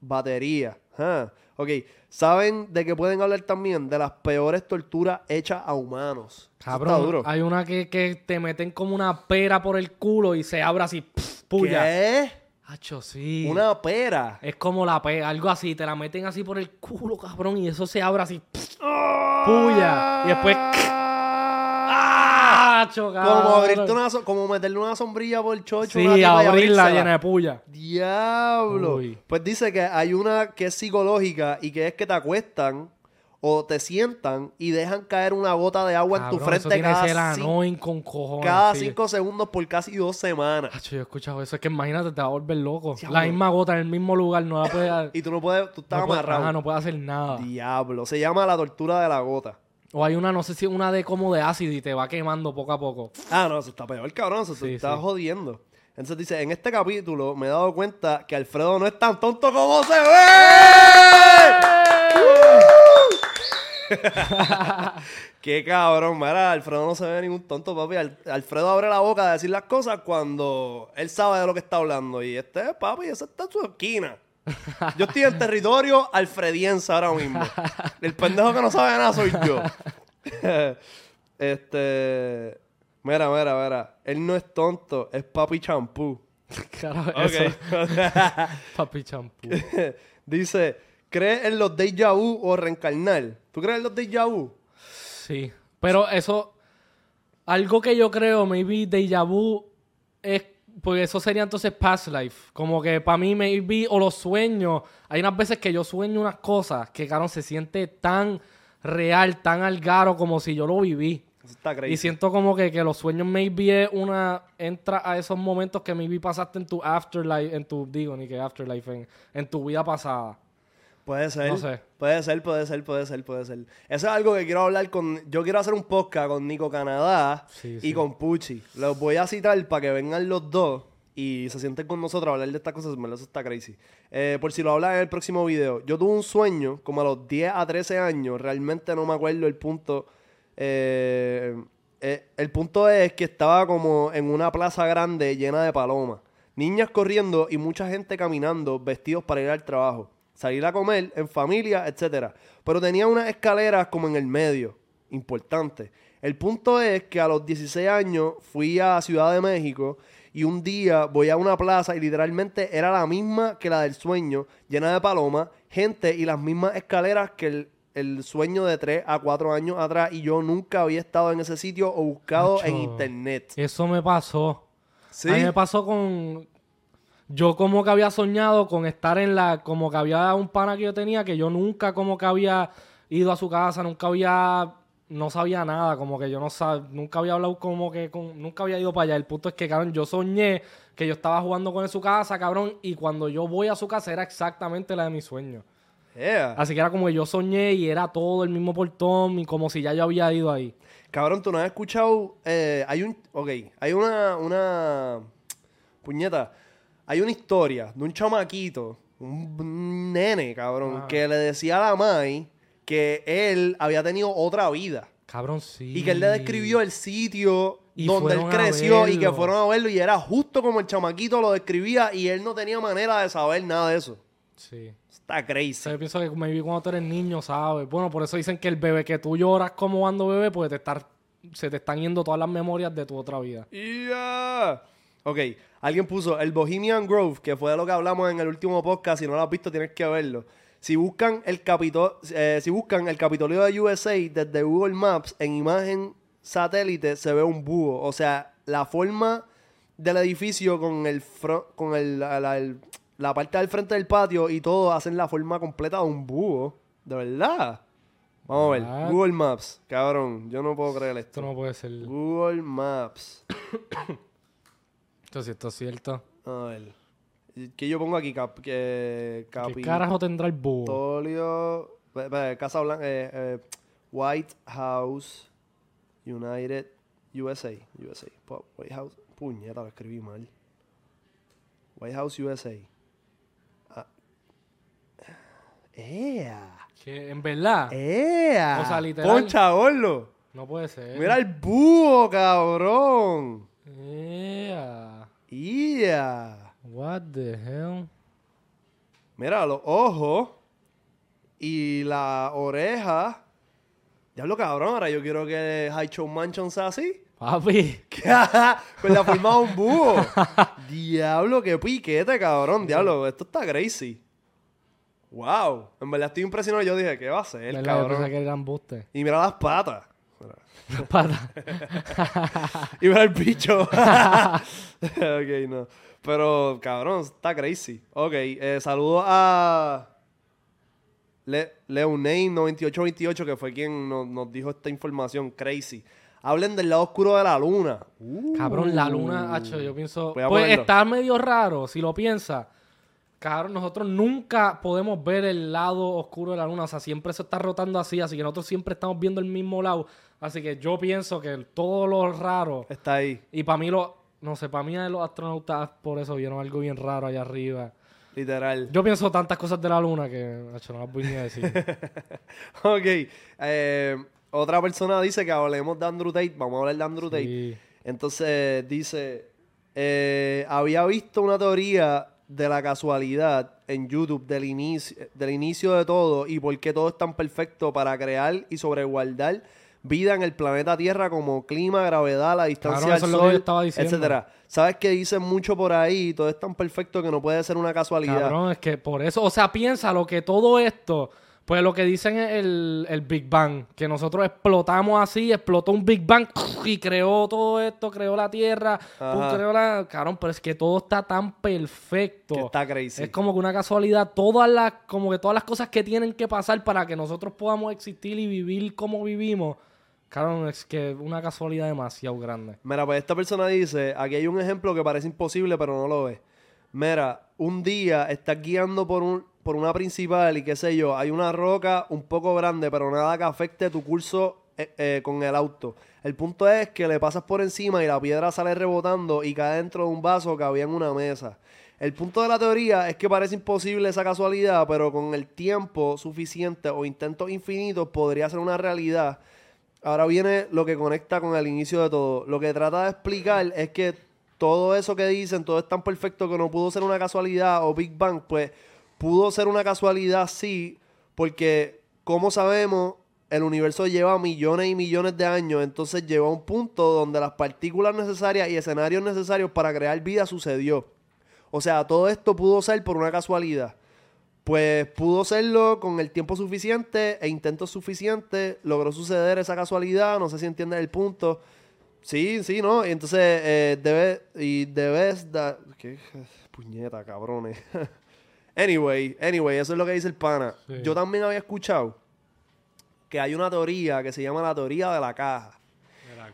Batería. Ah, Ok, ¿saben de que pueden hablar también? De las peores torturas hechas a humanos. Eso Cabrón, está duro. hay una que, que te meten como una pera por el culo y se abre así, pf, puya. ¿Qué? Hacho, sí. Una pera. Es como la pera, algo así, te la meten así por el culo, cabrón, y eso se abre así, puya. Y después, ¡ah! Hacho, Como abrirte una so- como meterle una sombrilla por el chocho. una Sí, y abrirla llena de puya. Diablo. Uy. Pues dice que hay una que es psicológica y que es que te acuestan o te sientan y dejan caer una gota de agua en tu Cabrón, eso frente tiene ser cada, cin- annoying con cojones. cada sí. cinco segundos por casi dos semanas. Hacho, yo he escuchado eso. Es que imagínate, te va a volver loco. Diablo. La misma gota en el mismo lugar no la puedes... Y tú no puedes, tú estás no amarrado. no puedes hacer nada. Diablo. Se llama la tortura de la gota. O hay una, no sé si una de como de ácido y te va quemando poco a poco. Ah, no, eso está peor, cabrón. Eso Sí, está sí. jodiendo. Entonces dice, en este capítulo me he dado cuenta que Alfredo no es tan tonto como se ve. Qué cabrón, mira, Alfredo no se ve ningún tonto, papi. Al- Alfredo abre la boca a decir las cosas cuando él sabe de lo que está hablando. Y este, papi, ese está en su esquina. Yo estoy en territorio alfrediense ahora mismo. El pendejo que no sabe nada soy yo. este. Mira, mira, mira. Él no es tonto, es papi champú. Carajo, eso. Ok. Papi champú. Dice, ¿crees en los déjà vu o reencarnar? ¿Tú crees en los déjà vu? Sí. Pero eso... Algo que yo creo, maybe déjà vu, es... Porque eso sería entonces past life. Como que para mí, maybe, o los sueños. Hay unas veces que yo sueño unas cosas que, claro, se siente tan real, tan algaro como si yo lo viví. Está. Y siento como que, que los sueños maybe es una... Entra a esos momentos que maybe pasaste en tu afterlife, en tu... Digo, ni que afterlife, en, en tu vida pasada. Puede ser. No sé. Puede ser, puede ser, puede ser, puede ser. Eso es algo que quiero hablar con... Yo quiero hacer un podcast con Nico Canadá Sí, y sí. con Pucci. Los voy a citar para que vengan los dos y se sienten con nosotros a hablar de estas cosas. Verdad, Eso está crazy. Eh, por si lo hablan en el próximo video. Yo tuve un sueño como a los 10 a 13 años. Realmente no me acuerdo el punto. Eh, eh, el punto es que estaba como en una plaza grande llena de palomas. Niñas corriendo y mucha gente caminando vestidos para ir al trabajo. Salir a comer en familia, etcétera. Pero tenía unas escaleras como en el medio. Importante. El punto es que a los 16 años fui a Ciudad de México y un día voy a una plaza y literalmente era la misma que la del sueño, llena de palomas, gente y las mismas escaleras que el, el sueño de 3 a 4 años atrás y yo nunca había estado en ese sitio o buscado en internet. Eso me pasó. ¿Sí? A mí me pasó con... Yo como que había soñado con estar en la... Como que había un pana que yo tenía que yo nunca como que había ido a su casa, nunca había... No sabía nada, como que yo no sabía... Nunca había hablado como que con... Nunca había ido para allá. El punto es que, cabrón, yo soñé que yo estaba jugando con él en su casa, cabrón, y cuando yo voy a su casa era exactamente la de mi sueño. Yeah. Así que era como que yo soñé y era todo el mismo portón y como si ya yo había ido ahí. Cabrón, tú no has escuchado. eh, hay un. Ok, hay una. Una. Puñeta. Hay una historia de un chamaquito, un, nene, cabrón, Ah. que le decía a la Mai que él había tenido otra vida. Cabrón, sí. Y que él le describió el sitio Y donde él creció y que fueron a verlo y era justo como el chamaquito lo describía y él no tenía manera de saber nada de eso. Sí. Está O crazy. sea, yo pienso que maybe cuando tú eres niño, ¿sabes? Bueno, por eso dicen que el bebé que tú lloras como cuando bebé, pues te estar, se te están yendo todas las memorias de tu otra vida. Yeah. Ok, alguien puso el Bohemian Grove, que fue de lo que hablamos en el último podcast. Si no lo has visto, tienes que verlo. Si buscan el, capito eh, si buscan el Capitolio de USA desde Google Maps, en imagen satélite se ve un búho. O sea, la forma del edificio con el con el, la, la- el- la parte del frente del patio y todo hacen la forma completa de un búho. De verdad. Vamos a ver. Google Maps. Cabrón, yo no puedo creer Esto esto. no puede ser. Google Maps. Esto sí, esto es cierto. A ver. ¿Qué yo pongo aquí? Cap, que, ¿Qué carajo tendrá el búho? Ve, Casa Blanca. eh, eh, White House. United. USA. USA. White House. Puñeta, lo escribí mal. White House USA. Ah. ¡Ea! Que en verdad, ¡Ea! O sea, literal. Concha, gordo. no puede ser. Mira el búho, cabrón. Yeah. What the hell? Mira, los ojos y la oreja. Diablo, cabrón, ahora yo quiero que High Show Mansion sea así. Papi. Con la forma de un búho. Diablo, qué piquete, cabrón. Diablo, esto está crazy. Wow. En verdad estoy impresionado. Yo dije, ¿qué va a ser, ¿Verdad? Yo cabrón? pensé que eran buste. Y mira las patas. Pata. Y mira el bicho. ok, no. Pero, cabrón, está crazy. Ok, eh, saludo a Le Leoname9828, que fue quien nos, nos dijo esta información. Crazy. Hablen del lado oscuro de la luna. Cabrón, la luna, hacho, yo pienso. Pues está medio raro, si lo piensas. Cabrón, nosotros nunca podemos ver el lado oscuro de la luna. O sea, siempre se está rotando así, así que nosotros siempre estamos viendo el mismo lado. Así que yo pienso que todo lo raro. Está ahí, Y para mí, lo, no sé, para mí los astronautas por eso vieron algo bien raro allá arriba. literal. Yo pienso tantas cosas de la luna que, hacho, no las voy ni a decir. Ok. eh, otra persona dice que hablemos de Andrew Tate. Vamos a hablar de Andrew Tate. Sí. Entonces dice, eh, había visto una teoría de la casualidad en YouTube del inicio, del inicio de todo y por qué todo es tan perfecto para crear y sobreguardar vida en el planeta Tierra como clima, gravedad, la distancia Cabrón, eso del es lo que yo sol, estaba diciendo. etcétera. Sabes que dicen mucho por ahí, todo es tan perfecto que no puede ser una casualidad. Cabrón, es que por eso, o sea, piensa lo que todo esto, pues lo que dicen es el, el Big Bang, que nosotros explotamos así, explotó un Big Bang y creó todo esto, creó la Tierra, pum, creó la... Cabrón, pero es que todo está tan perfecto. Que está crazy. Es como que una casualidad, todas las, como que todas las cosas que tienen que pasar para que nosotros podamos existir y vivir como vivimos. Cabrón, es que una casualidad demasiado grande. Mira, pues esta persona dice, aquí hay un ejemplo que parece imposible, pero no lo es. Mira, un día estás guiando por, un, por una principal y qué sé yo, hay una roca un poco grande, pero nada que afecte tu curso eh, eh, con el auto. El punto es que le pasas por encima y la piedra sale rebotando y cae dentro de un vaso que había en una mesa. El punto de la teoría es que parece imposible esa casualidad, pero con el tiempo suficiente o intentos infinitos podría ser una realidad. Ahora viene lo que conecta con el inicio de todo. Lo que trata de explicar es que todo eso que dicen, todo es tan perfecto que no pudo ser una casualidad o Big Bang, pues pudo ser una casualidad sí, porque como sabemos, el universo lleva millones y millones de años, entonces llegó a un punto donde las partículas necesarias y escenarios necesarios para crear vida sucedió. O sea, todo esto pudo ser por una casualidad. Pues pudo serlo con el tiempo suficiente e intentos suficientes. Logró suceder esa casualidad. No sé si entiendes el punto. Sí, sí, ¿no? Y entonces eh, debe, y debes dar... ¿Qué? Puñeta, cabrones. anyway, anyway, eso es lo que dice el pana. Sí. Yo también había escuchado que hay una teoría que se llama la teoría de la caja.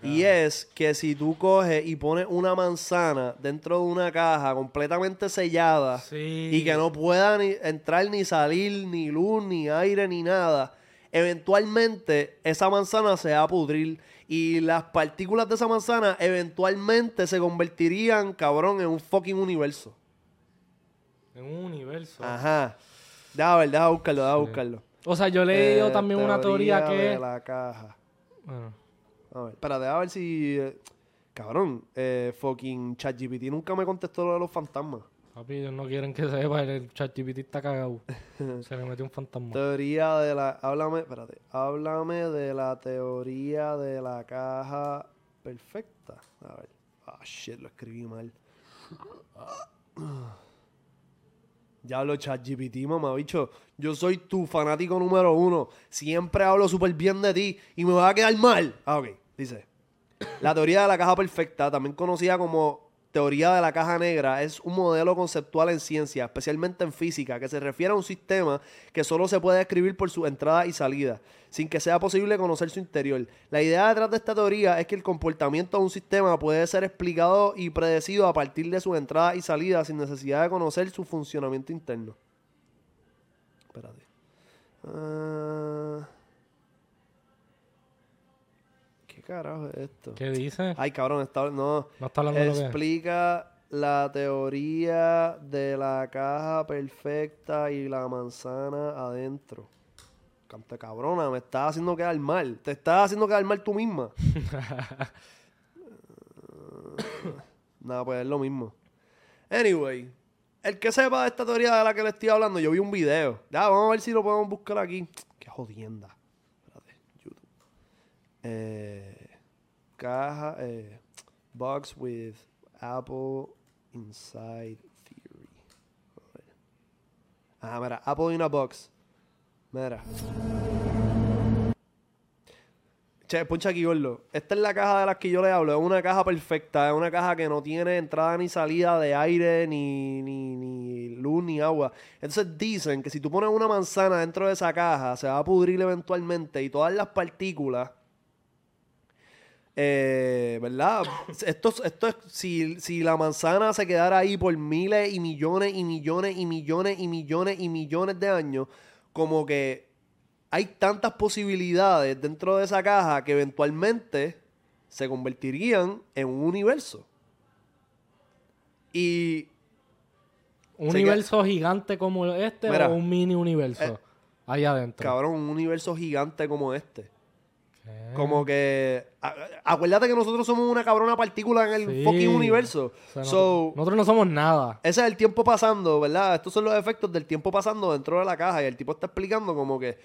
Y es que si tú coges y pones una manzana dentro de una caja completamente sellada Sí. y que no pueda ni entrar ni salir ni luz, ni aire, ni nada, eventualmente esa manzana se va a pudrir y las partículas de esa manzana eventualmente se convertirían, cabrón, en un fucking universo. En un universo. Ajá. Deja ver, deja buscarlo, deja buscarlo. O sea, yo he leído Eh, también una teoría que... de la caja. Bueno, A ver, espérate, a ver si. eh, cabrón, eh, fucking ChatGPT nunca me contestó lo de los fantasmas. Papi, ellos no quieren que sepa, el ChatGPT está cagado. Se le metió un fantasma. Teoría de la. Háblame, espérate. Háblame de la teoría de la caja perfecta. A ver. Ah, shit, lo escribí mal. Ya hablo ChatGPT, mamá, bicho. Yo soy tu fanático número uno. Siempre hablo súper bien de ti y me va a quedar mal. Ah, ok. Dice. La teoría de la caja perfecta, también conocida como teoría de la caja negra, es un modelo conceptual en ciencia, especialmente en física, que se refiere a un sistema que solo se puede describir por su entrada y salida, sin que sea posible conocer su interior. La idea detrás de esta teoría es que el comportamiento de un sistema puede ser explicado y predecido a partir de su entrada y salida sin necesidad de conocer su funcionamiento interno. Espérate. Ah. Carajo es esto? ¿Qué dice? Ay, cabrón, está, no. No está hablando de lo que- Explica la teoría de la caja perfecta y la manzana adentro. Cante cabrona, me estás haciendo quedar mal. Te estás haciendo quedar mal tú misma. Nada, pues es lo mismo. Anyway, el que sepa de esta teoría de la que le estoy hablando, yo vi un video. Ya, vamos a ver si lo podemos buscar aquí. Qué jodienda. Espérate, YouTube. Eh, caja, eh, box with Apple inside theory. A. Ah, mira, Apple in a box. Mira. Che, puncha aquí, gordo. Esta es la caja de las que yo le hablo. Es una caja perfecta. Es una caja que no tiene entrada ni salida de aire, ni, ni, ni luz, ni agua. Entonces dicen que si tú pones una manzana dentro de esa caja, se va a pudrir eventualmente y todas las partículas. Eh, ¿Verdad? Esto, esto es. Si, si la manzana se quedara ahí por miles y millones y millones y millones y millones y millones de años, como que hay tantas posibilidades dentro de esa caja que eventualmente se convertirían en un universo. Y ¿Un universo gigante como este Mira, o un mini universo? eh, ahí adentro. cabrón, un universo gigante como este. ¿Qué? Como que. Acuérdate que nosotros somos una cabrona partícula en el Sí. fucking universo. O sea, so, nosotros, nosotros no somos nada. ese es el tiempo pasando, ¿verdad? Estos son los efectos del tiempo pasando dentro de la caja. Y el tipo está explicando como que.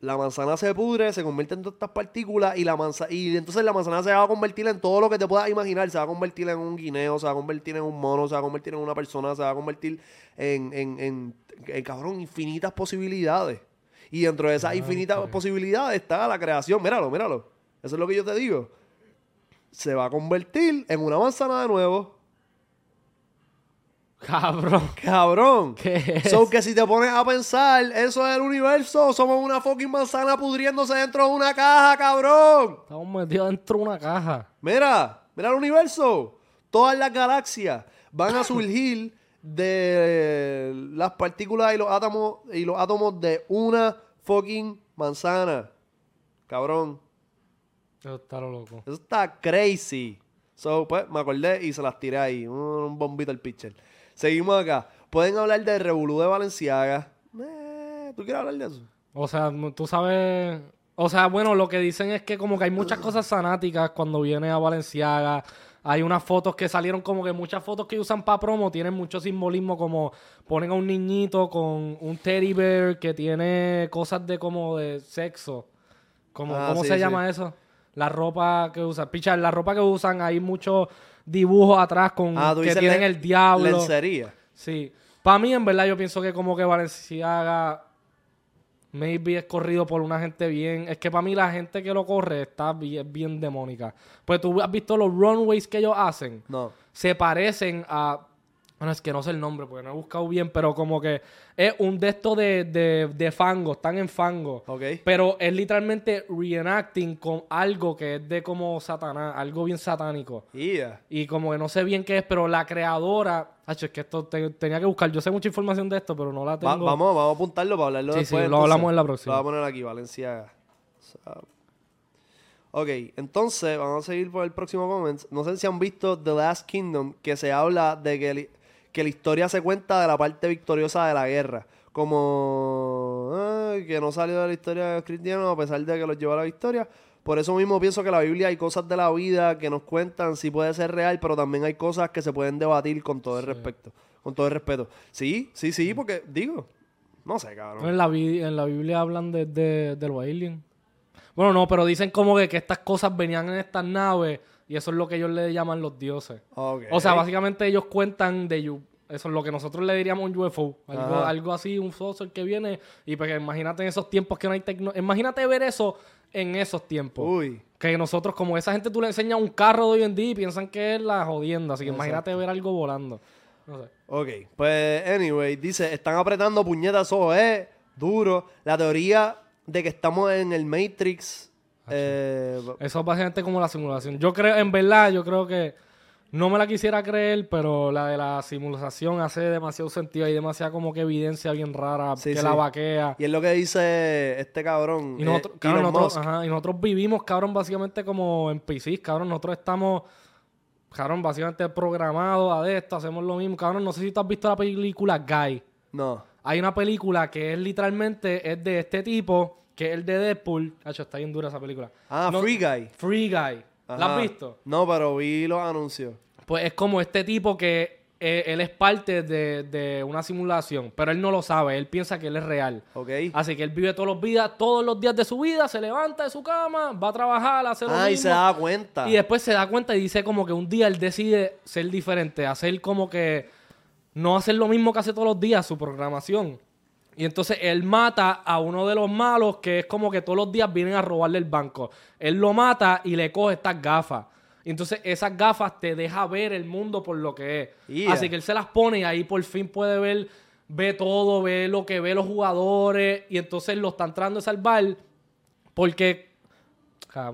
La manzana se pudre, se convierte en todas estas partículas y la manzana y entonces la manzana se va a convertir en todo lo que te puedas imaginar. Se va a convertir en un guineo, se va a convertir en un mono, se va a convertir en una persona, se va a convertir en, en, en, en, cabrón, infinitas posibilidades. Y dentro de esas infinitas posibilidades está la creación. Míralo, míralo. Eso es lo que yo te digo. Se va a convertir en una manzana de nuevo. Cabrón. Cabrón. ¿Qué es? So que si te pones a pensar, eso es el universo. Somos una fucking manzana pudriéndose dentro de una caja, cabrón. Estamos metidos dentro de una caja. Mira, mira el universo. Todas las galaxias van a surgir de las partículas y los átomos y los átomos de una fucking manzana. Cabrón. Eso está lo loco. Eso está crazy. So, pues, me acordé y se las tiré ahí. Un, un bombito al pitcher. Seguimos acá. Pueden hablar de Revolú de Valenciaga. Eh, ¿Tú quieres hablar de eso? O sea, tú sabes. O sea, bueno, lo que dicen es que como que hay muchas cosas fanáticas cuando viene a Valenciaga. Hay unas fotos que salieron como que muchas fotos que usan para promo tienen mucho simbolismo como ponen a un niñito con un teddy bear que tiene cosas de como de sexo. Como, Ah, ¿Cómo sí, se sí. llama eso? La ropa que usan. Picha, la ropa que usan hay muchos dibujos atrás con Ah, que tienen el diablo. Lencería. Sí. Para mí, en verdad, yo pienso que como que Valenciaga maybe es corrido por una gente bien... Es que para mí la gente que lo corre está bien, bien demónica. Pues tú has visto los runways que ellos hacen. No. Se parecen a... Bueno, es que no sé el nombre porque no he buscado bien, pero como que es un de estos de, de, de fango, están en fango. Ok. Pero es literalmente reenacting con algo que es de como Satanás, algo bien satánico. Yeah. Y como que no sé bien qué es, pero la creadora. Hacho, es que esto te- tenía que buscar. Yo sé mucha información de esto, pero no la Va- tengo. vamos, vamos a apuntarlo para hablarlo Sí, después. sí, lo entonces. hablamos en la próxima. Lo voy a poner aquí, Valenciaga. So- Ok, entonces vamos a seguir por el próximo comment. No sé si han visto The Last Kingdom, que se habla de que, que la historia se cuenta de la parte victoriosa de la guerra. Como que no salió de la historia de los cristianos a pesar de que los llevó a la victoria. Por eso mismo pienso que la Biblia hay cosas de la vida que nos cuentan, sí puede ser real, pero también hay cosas que se pueden debatir con todo el respeto. Con todo el respeto. Sí, sí, sí, porque digo, no sé, cabrón. En la, bi- en la Biblia hablan de, de, de los aliens. Bueno, no, pero dicen como que, que estas cosas venían en estas naves y eso es lo que ellos le llaman los dioses. O sea, básicamente ellos cuentan de yu- eso es lo que nosotros le diríamos un UFO. Algo, algo así, un saucer que viene. Y pues imagínate en esos tiempos que no hay tecnología. Imagínate ver eso en esos tiempos. Uy. Que nosotros, como esa gente, tú le enseñas un carro de hoy en día y piensan que es la jodienda. Así que imagínate ver algo volando. No sé. Ok, pues, anyway, dice, están apretando puñetas, eso es duro. La teoría de que estamos en el Matrix. eh, Eso es básicamente como la simulación. Yo creo, en verdad, yo creo que no me la quisiera creer, pero la de la simulación hace demasiado sentido. Hay demasiada como que evidencia bien rara Sí, que sí. la vaquea. y es lo que dice este cabrón. Y eh, nosotros, Elon cabrón, nosotros, Musk. ajá, y nosotros vivimos, cabrón, básicamente como en PCs, cabrón. Nosotros estamos, cabrón, básicamente programados a de esto, hacemos lo mismo. Cabrón, no sé si tú has visto la película Guy. No. Hay una película que es literalmente es de este tipo, que es el de Deadpool. Hacho, está bien dura esa película. Ah, No- Free Guy. Free Guy. ¿La has visto? No, pero vi los anuncios. Pues es como este tipo que eh, él es parte de, de una simulación, pero él no lo sabe, él piensa que él es real. ¿Ok? Así que él vive todos los días, todos los días de su vida, se levanta de su cama, va a trabajar, hace lo Ah, y mismo. se da cuenta. Y después se da cuenta y dice como que un día él decide ser diferente, hacer como que no hacer lo mismo que hace todos los días su programación. Y entonces él mata a uno de los malos que es como que todos los días vienen a robarle el banco. Él lo mata y le coge estas gafas. Y entonces esas gafas te deja ver el mundo por lo que es. Yeah. Así que él se las pone y ahí por fin puede ver, ve todo, ve lo que ve los jugadores. Y entonces lo están tratando de salvar porque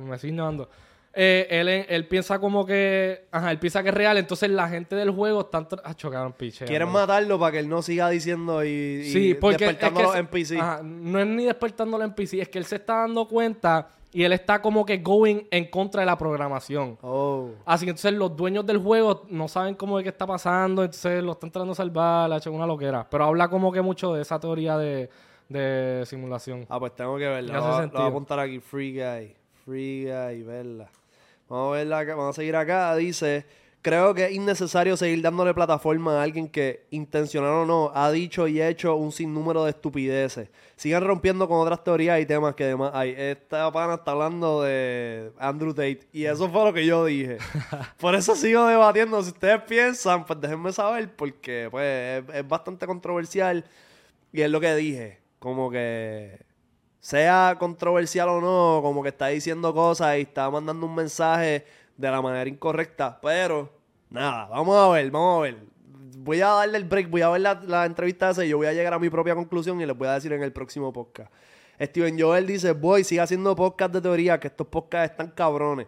me estoy ignorando. Eh, él, él piensa como que. Ajá, él piensa que es real. Entonces la gente del juego están. Ah, chocaron, piche. Quieren hombre. matarlo para que él no siga diciendo y, y Sí, porque. es despertando que a los NPC. ajá, no es ni despertando los NPC, es que él se está dando cuenta y él está como que going en contra de la programación. Oh. Así que entonces los dueños del juego no saben cómo es que está pasando, entonces lo están tratando de salvar, le ha hecho una loquera. Pero habla como que mucho de esa teoría de, de simulación. Ah, pues tengo que verla. Lo, voy a apuntar aquí. Free Guy. Free Guy, verla. Vamos a verla acá. Vamos a seguir acá. Dice... Creo que es innecesario seguir dándole plataforma a alguien que, intencional o no, ha dicho y hecho un sinnúmero de estupideces. Sigan rompiendo con otras teorías y temas que además hay. Esta pana está hablando de Andrew Tate y eso fue lo que yo dije. Por eso sigo debatiendo. Si ustedes piensan, pues déjenme saber porque pues es, es bastante controversial y es lo que dije. Como que sea controversial o no, como que está diciendo cosas y está mandando un mensaje de la manera incorrecta. Pero, nada, vamos a ver, vamos a ver. Voy a darle el break, voy a ver la, entrevista esa y yo voy a llegar a mi propia conclusión y les voy a decir en el próximo podcast. Steven Joel dice, voy, sigue haciendo podcast de teoría, que estos podcasts están cabrones.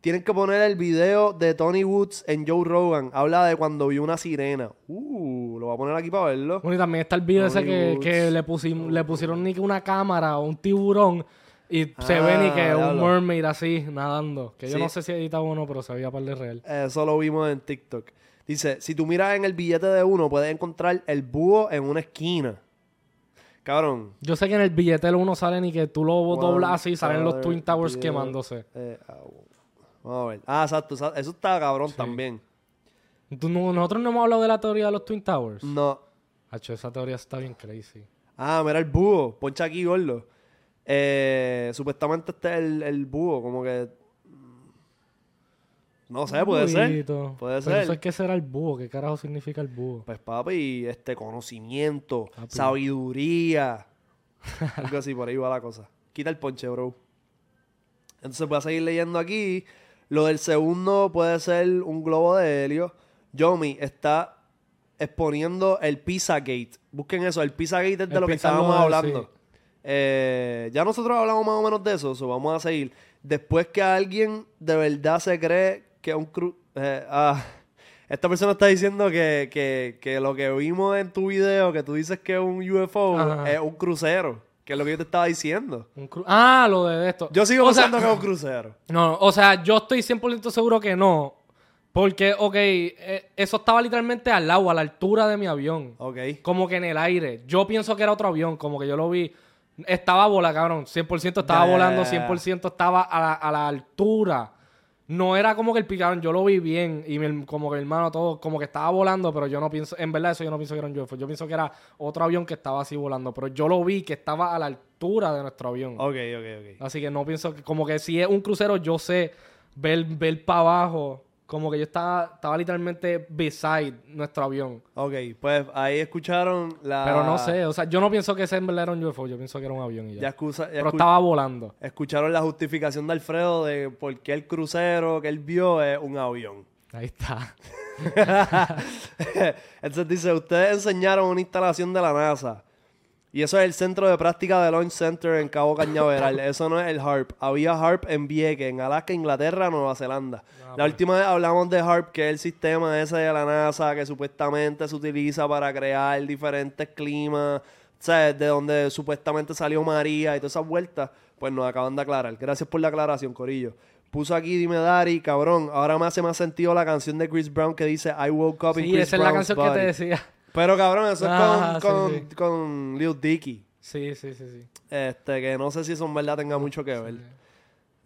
Tienen que poner el video de Tony Woods en Joe Rogan. Habla de cuando vio una sirena. Uh, lo voy a poner aquí para verlo. Bueno, y también está el video ese que, le, pusim- le pusieron ni que una cámara o un tiburón y se Ah, ve ni que un diablo. mermaid así nadando. Que yo no sé si edita o no, pero se veía par de real. Eso lo vimos en TikTok. Dice, si tú miras en el billete de uno, puedes encontrar el búho en una esquina. Cabrón. Yo sé que en el billete uno sale ni que tú lo doblas así y salen los Twin Towers quemándose. Eh, ah, vamos a ver. Ah, exacto. Eso está cabrón también. Tú no- nosotros no hemos hablado de la teoría de los Twin Towers. No. Hacho, esa teoría está bien crazy. Ah, mira el búho. Poncha aquí, gordo. Eh, supuestamente este es el, el búho. Como que... mm, No sé, puede ser. Puede Pero ser. eso es que será el búho. ¿Qué carajo significa el búho? Pues papi, este conocimiento, Papi. sabiduría. Algo así, por ahí va la cosa. Quita el ponche, bro. Entonces voy a seguir leyendo aquí. Lo del segundo puede ser un globo de helio. Yomi está exponiendo el Pizzagate. Busquen eso, el Pizzagate es de El lo que pizza estábamos hablando. sí. Eh, ya nosotros hablamos más o menos de eso, so vamos a seguir. Después que alguien de verdad se cree que un cru... eh, ah, esta persona está diciendo que, que, que lo que vimos en tu video, que tú dices que es un UFO, Ajá. es un crucero. Que es lo que yo te estaba diciendo. Un cru- ah, lo de esto. Yo sigo O sea, pensando que es un crucero. No, o sea, yo estoy 100% seguro que no. Porque, ok, eh, eso estaba literalmente al lado, a la altura de mi avión. Ok. Como que en el aire. Yo pienso que era otro avión, como que yo lo vi. Estaba volando, cabrón. 100% estaba ya, volando, ya, ya. 100% estaba a la, a la altura. No era como que el picaron, yo lo vi bien. Y mi- como que mi hermano todo, como que estaba volando, pero yo no pienso, en verdad eso yo no pienso que era un UFO. Yo pienso que era otro avión que estaba así volando. Pero yo lo vi que estaba a la altura de nuestro avión. Ok, ok, ok. Así que no pienso que, como que si es un crucero, yo sé ver, ver para abajo. Como que yo estaba, estaba literalmente beside nuestro avión. Ok, pues ahí escucharon la... Pero no sé, o sea, yo no pienso que ese en verdad era un UFO, yo pienso que era un avión y ya. Ya, excusa- ya Pero escu- estaba volando. escucharon la justificación de Alfredo de por qué el crucero que él vio es un avión. Ahí está. Entonces dice, ustedes enseñaron una instalación de la NASA. Y eso es el centro de práctica de Launch Center en Cabo Cañaveral. eso no es el HARP. Había HARP en Vieques, en Alaska, Inglaterra, Nueva Zelanda. la última vez hablamos de HARP, que es el sistema ese de la NASA que supuestamente se utiliza para crear diferentes climas. Sea, de donde supuestamente salió María y todas esas vueltas. Pues nos acaban de aclarar. Gracias por la aclaración, Corillo. Puso aquí, dime Dari, cabrón. Ahora me hace más sentido la canción de Chris Brown que dice I woke up in Sí, Chris esa es la Brown's canción que te body". decía. Pero cabrón, eso es con, con, sí. con Lil Dicky. Sí, sí, sí, sí. Este, que no sé si eso en verdad tenga mucho que ver.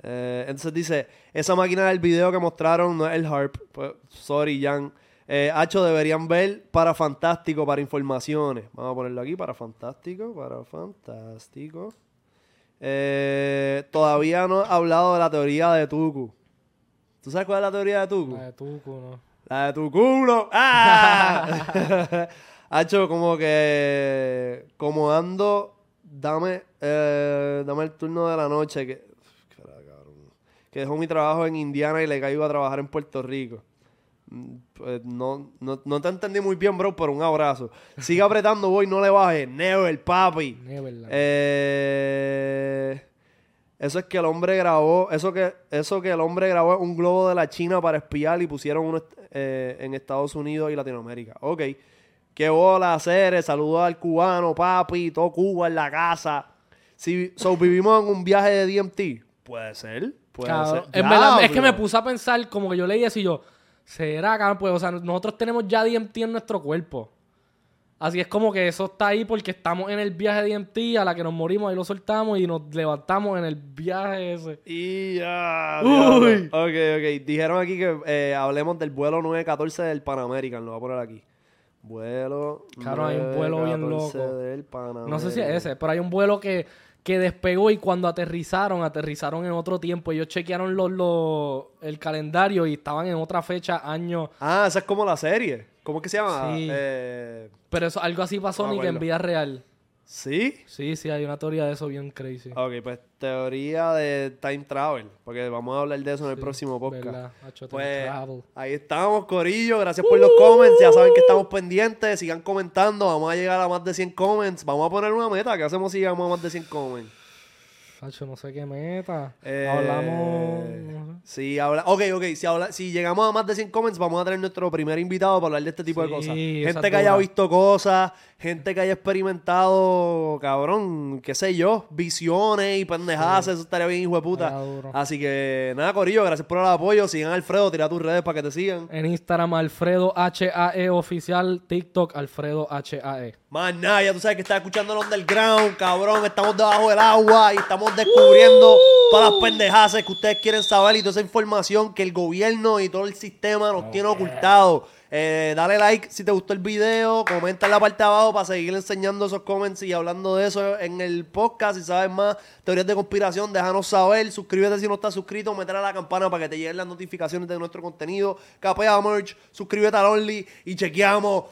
Eh, entonces dice, esa máquina del video que mostraron no es el Harp. Pues, sorry, Jan. Eh, Hacho, deberían ver para Fantástico, para informaciones. Vamos a ponerlo aquí, para Fantástico, para Fantástico. Eh, todavía no he hablado de la teoría de Tuku. ¿Tú sabes cuál es la teoría de Tuku? La de Tucu, ¿no? La de tu culo. ¡Ah! Hacho, como que. Como ando. Dame. eh, dame el turno de la noche. Que. Que dejó mi trabajo en Indiana y le caigo a trabajar en Puerto Rico. Mm, Pues no, no, no te entendí muy bien, bro, pero un abrazo. Sigue apretando, voy, no le bajes. Never, papi. Neverland. Eh, eso es que el hombre grabó, eso que, eso que el hombre grabó es un globo de la China para espiar y pusieron uno eh, en Estados Unidos y Latinoamérica. Ok. Qué bola hacer, saludos al cubano, papi, todo Cuba en la casa. Si so, vivimos en un viaje de DMT, puede ser, puede ser. En verdad, es que me puse a pensar, como que yo leí eso y yo, ¿será, cabrón? Pues, o sea, nosotros tenemos ya DMT en nuestro cuerpo. Así es como que eso está ahí porque estamos en el viaje de DMT, a la que nos morimos, ahí lo soltamos y nos levantamos en el viaje ese. Y ya. Uy. Ok, ok. Dijeron aquí que eh, hablemos del vuelo 914 del Pan American. Lo voy a poner aquí. Vuelo. Claro, hay un vuelo bien 914 loco. Del Pan No sé si es ese, pero hay un vuelo que, que despegó y cuando aterrizaron, aterrizaron en otro tiempo. Ellos chequearon los, los, el calendario y estaban en otra fecha, año. Ah, esa es como la serie. ¿Cómo es que se llama? Sí. Eh, Pero eso, algo así pasó No ni que en vida real. ¿Sí? Sí, sí, hay una teoría de eso bien crazy. Ok, pues teoría de time travel. Porque vamos a hablar de eso en el próximo podcast. Pues travel. ahí estamos, Corillo. Gracias por los comments. Ya saben que estamos pendientes. Sigan comentando. Vamos a llegar a más de 100 comments. Vamos a poner una meta. ¿Qué hacemos si llegamos a más de 100 comments? No sé qué meta. Eh, Hablamos. no sé. Si habla, ok, ok. Si, habla, si llegamos a más de 100 comments, vamos a tener nuestro primer invitado para hablar de este tipo de Sí, cosas. Gente que haya visto cosas, gente que haya experimentado, cabrón, qué sé yo, visiones y pendejadas. Eso estaría bien, hijo de puta. Así que nada, Corillo, gracias por el apoyo. Sigan a Alfredo, tira tus redes para que te sigan. En Instagram, Alfredo HAE oficial. TikTok, Alfredo. HAE. Más nada, ya tú sabes que estás escuchando el underground, cabrón. Estamos debajo del agua y estamos descubriendo todas las pendejadas que ustedes quieren saber y toda esa información que el gobierno y todo el sistema nos tiene ocultado. Eh, dale like si te gustó el video, comenta en la parte de abajo para seguir enseñando esos comments y hablando de eso en el podcast. Si sabes más teorías de conspiración, déjanos saber. Suscríbete si no estás suscrito, meter a la campana para que te lleguen las notificaciones de nuestro contenido. Capea Merch, suscríbete al Only y chequeamos.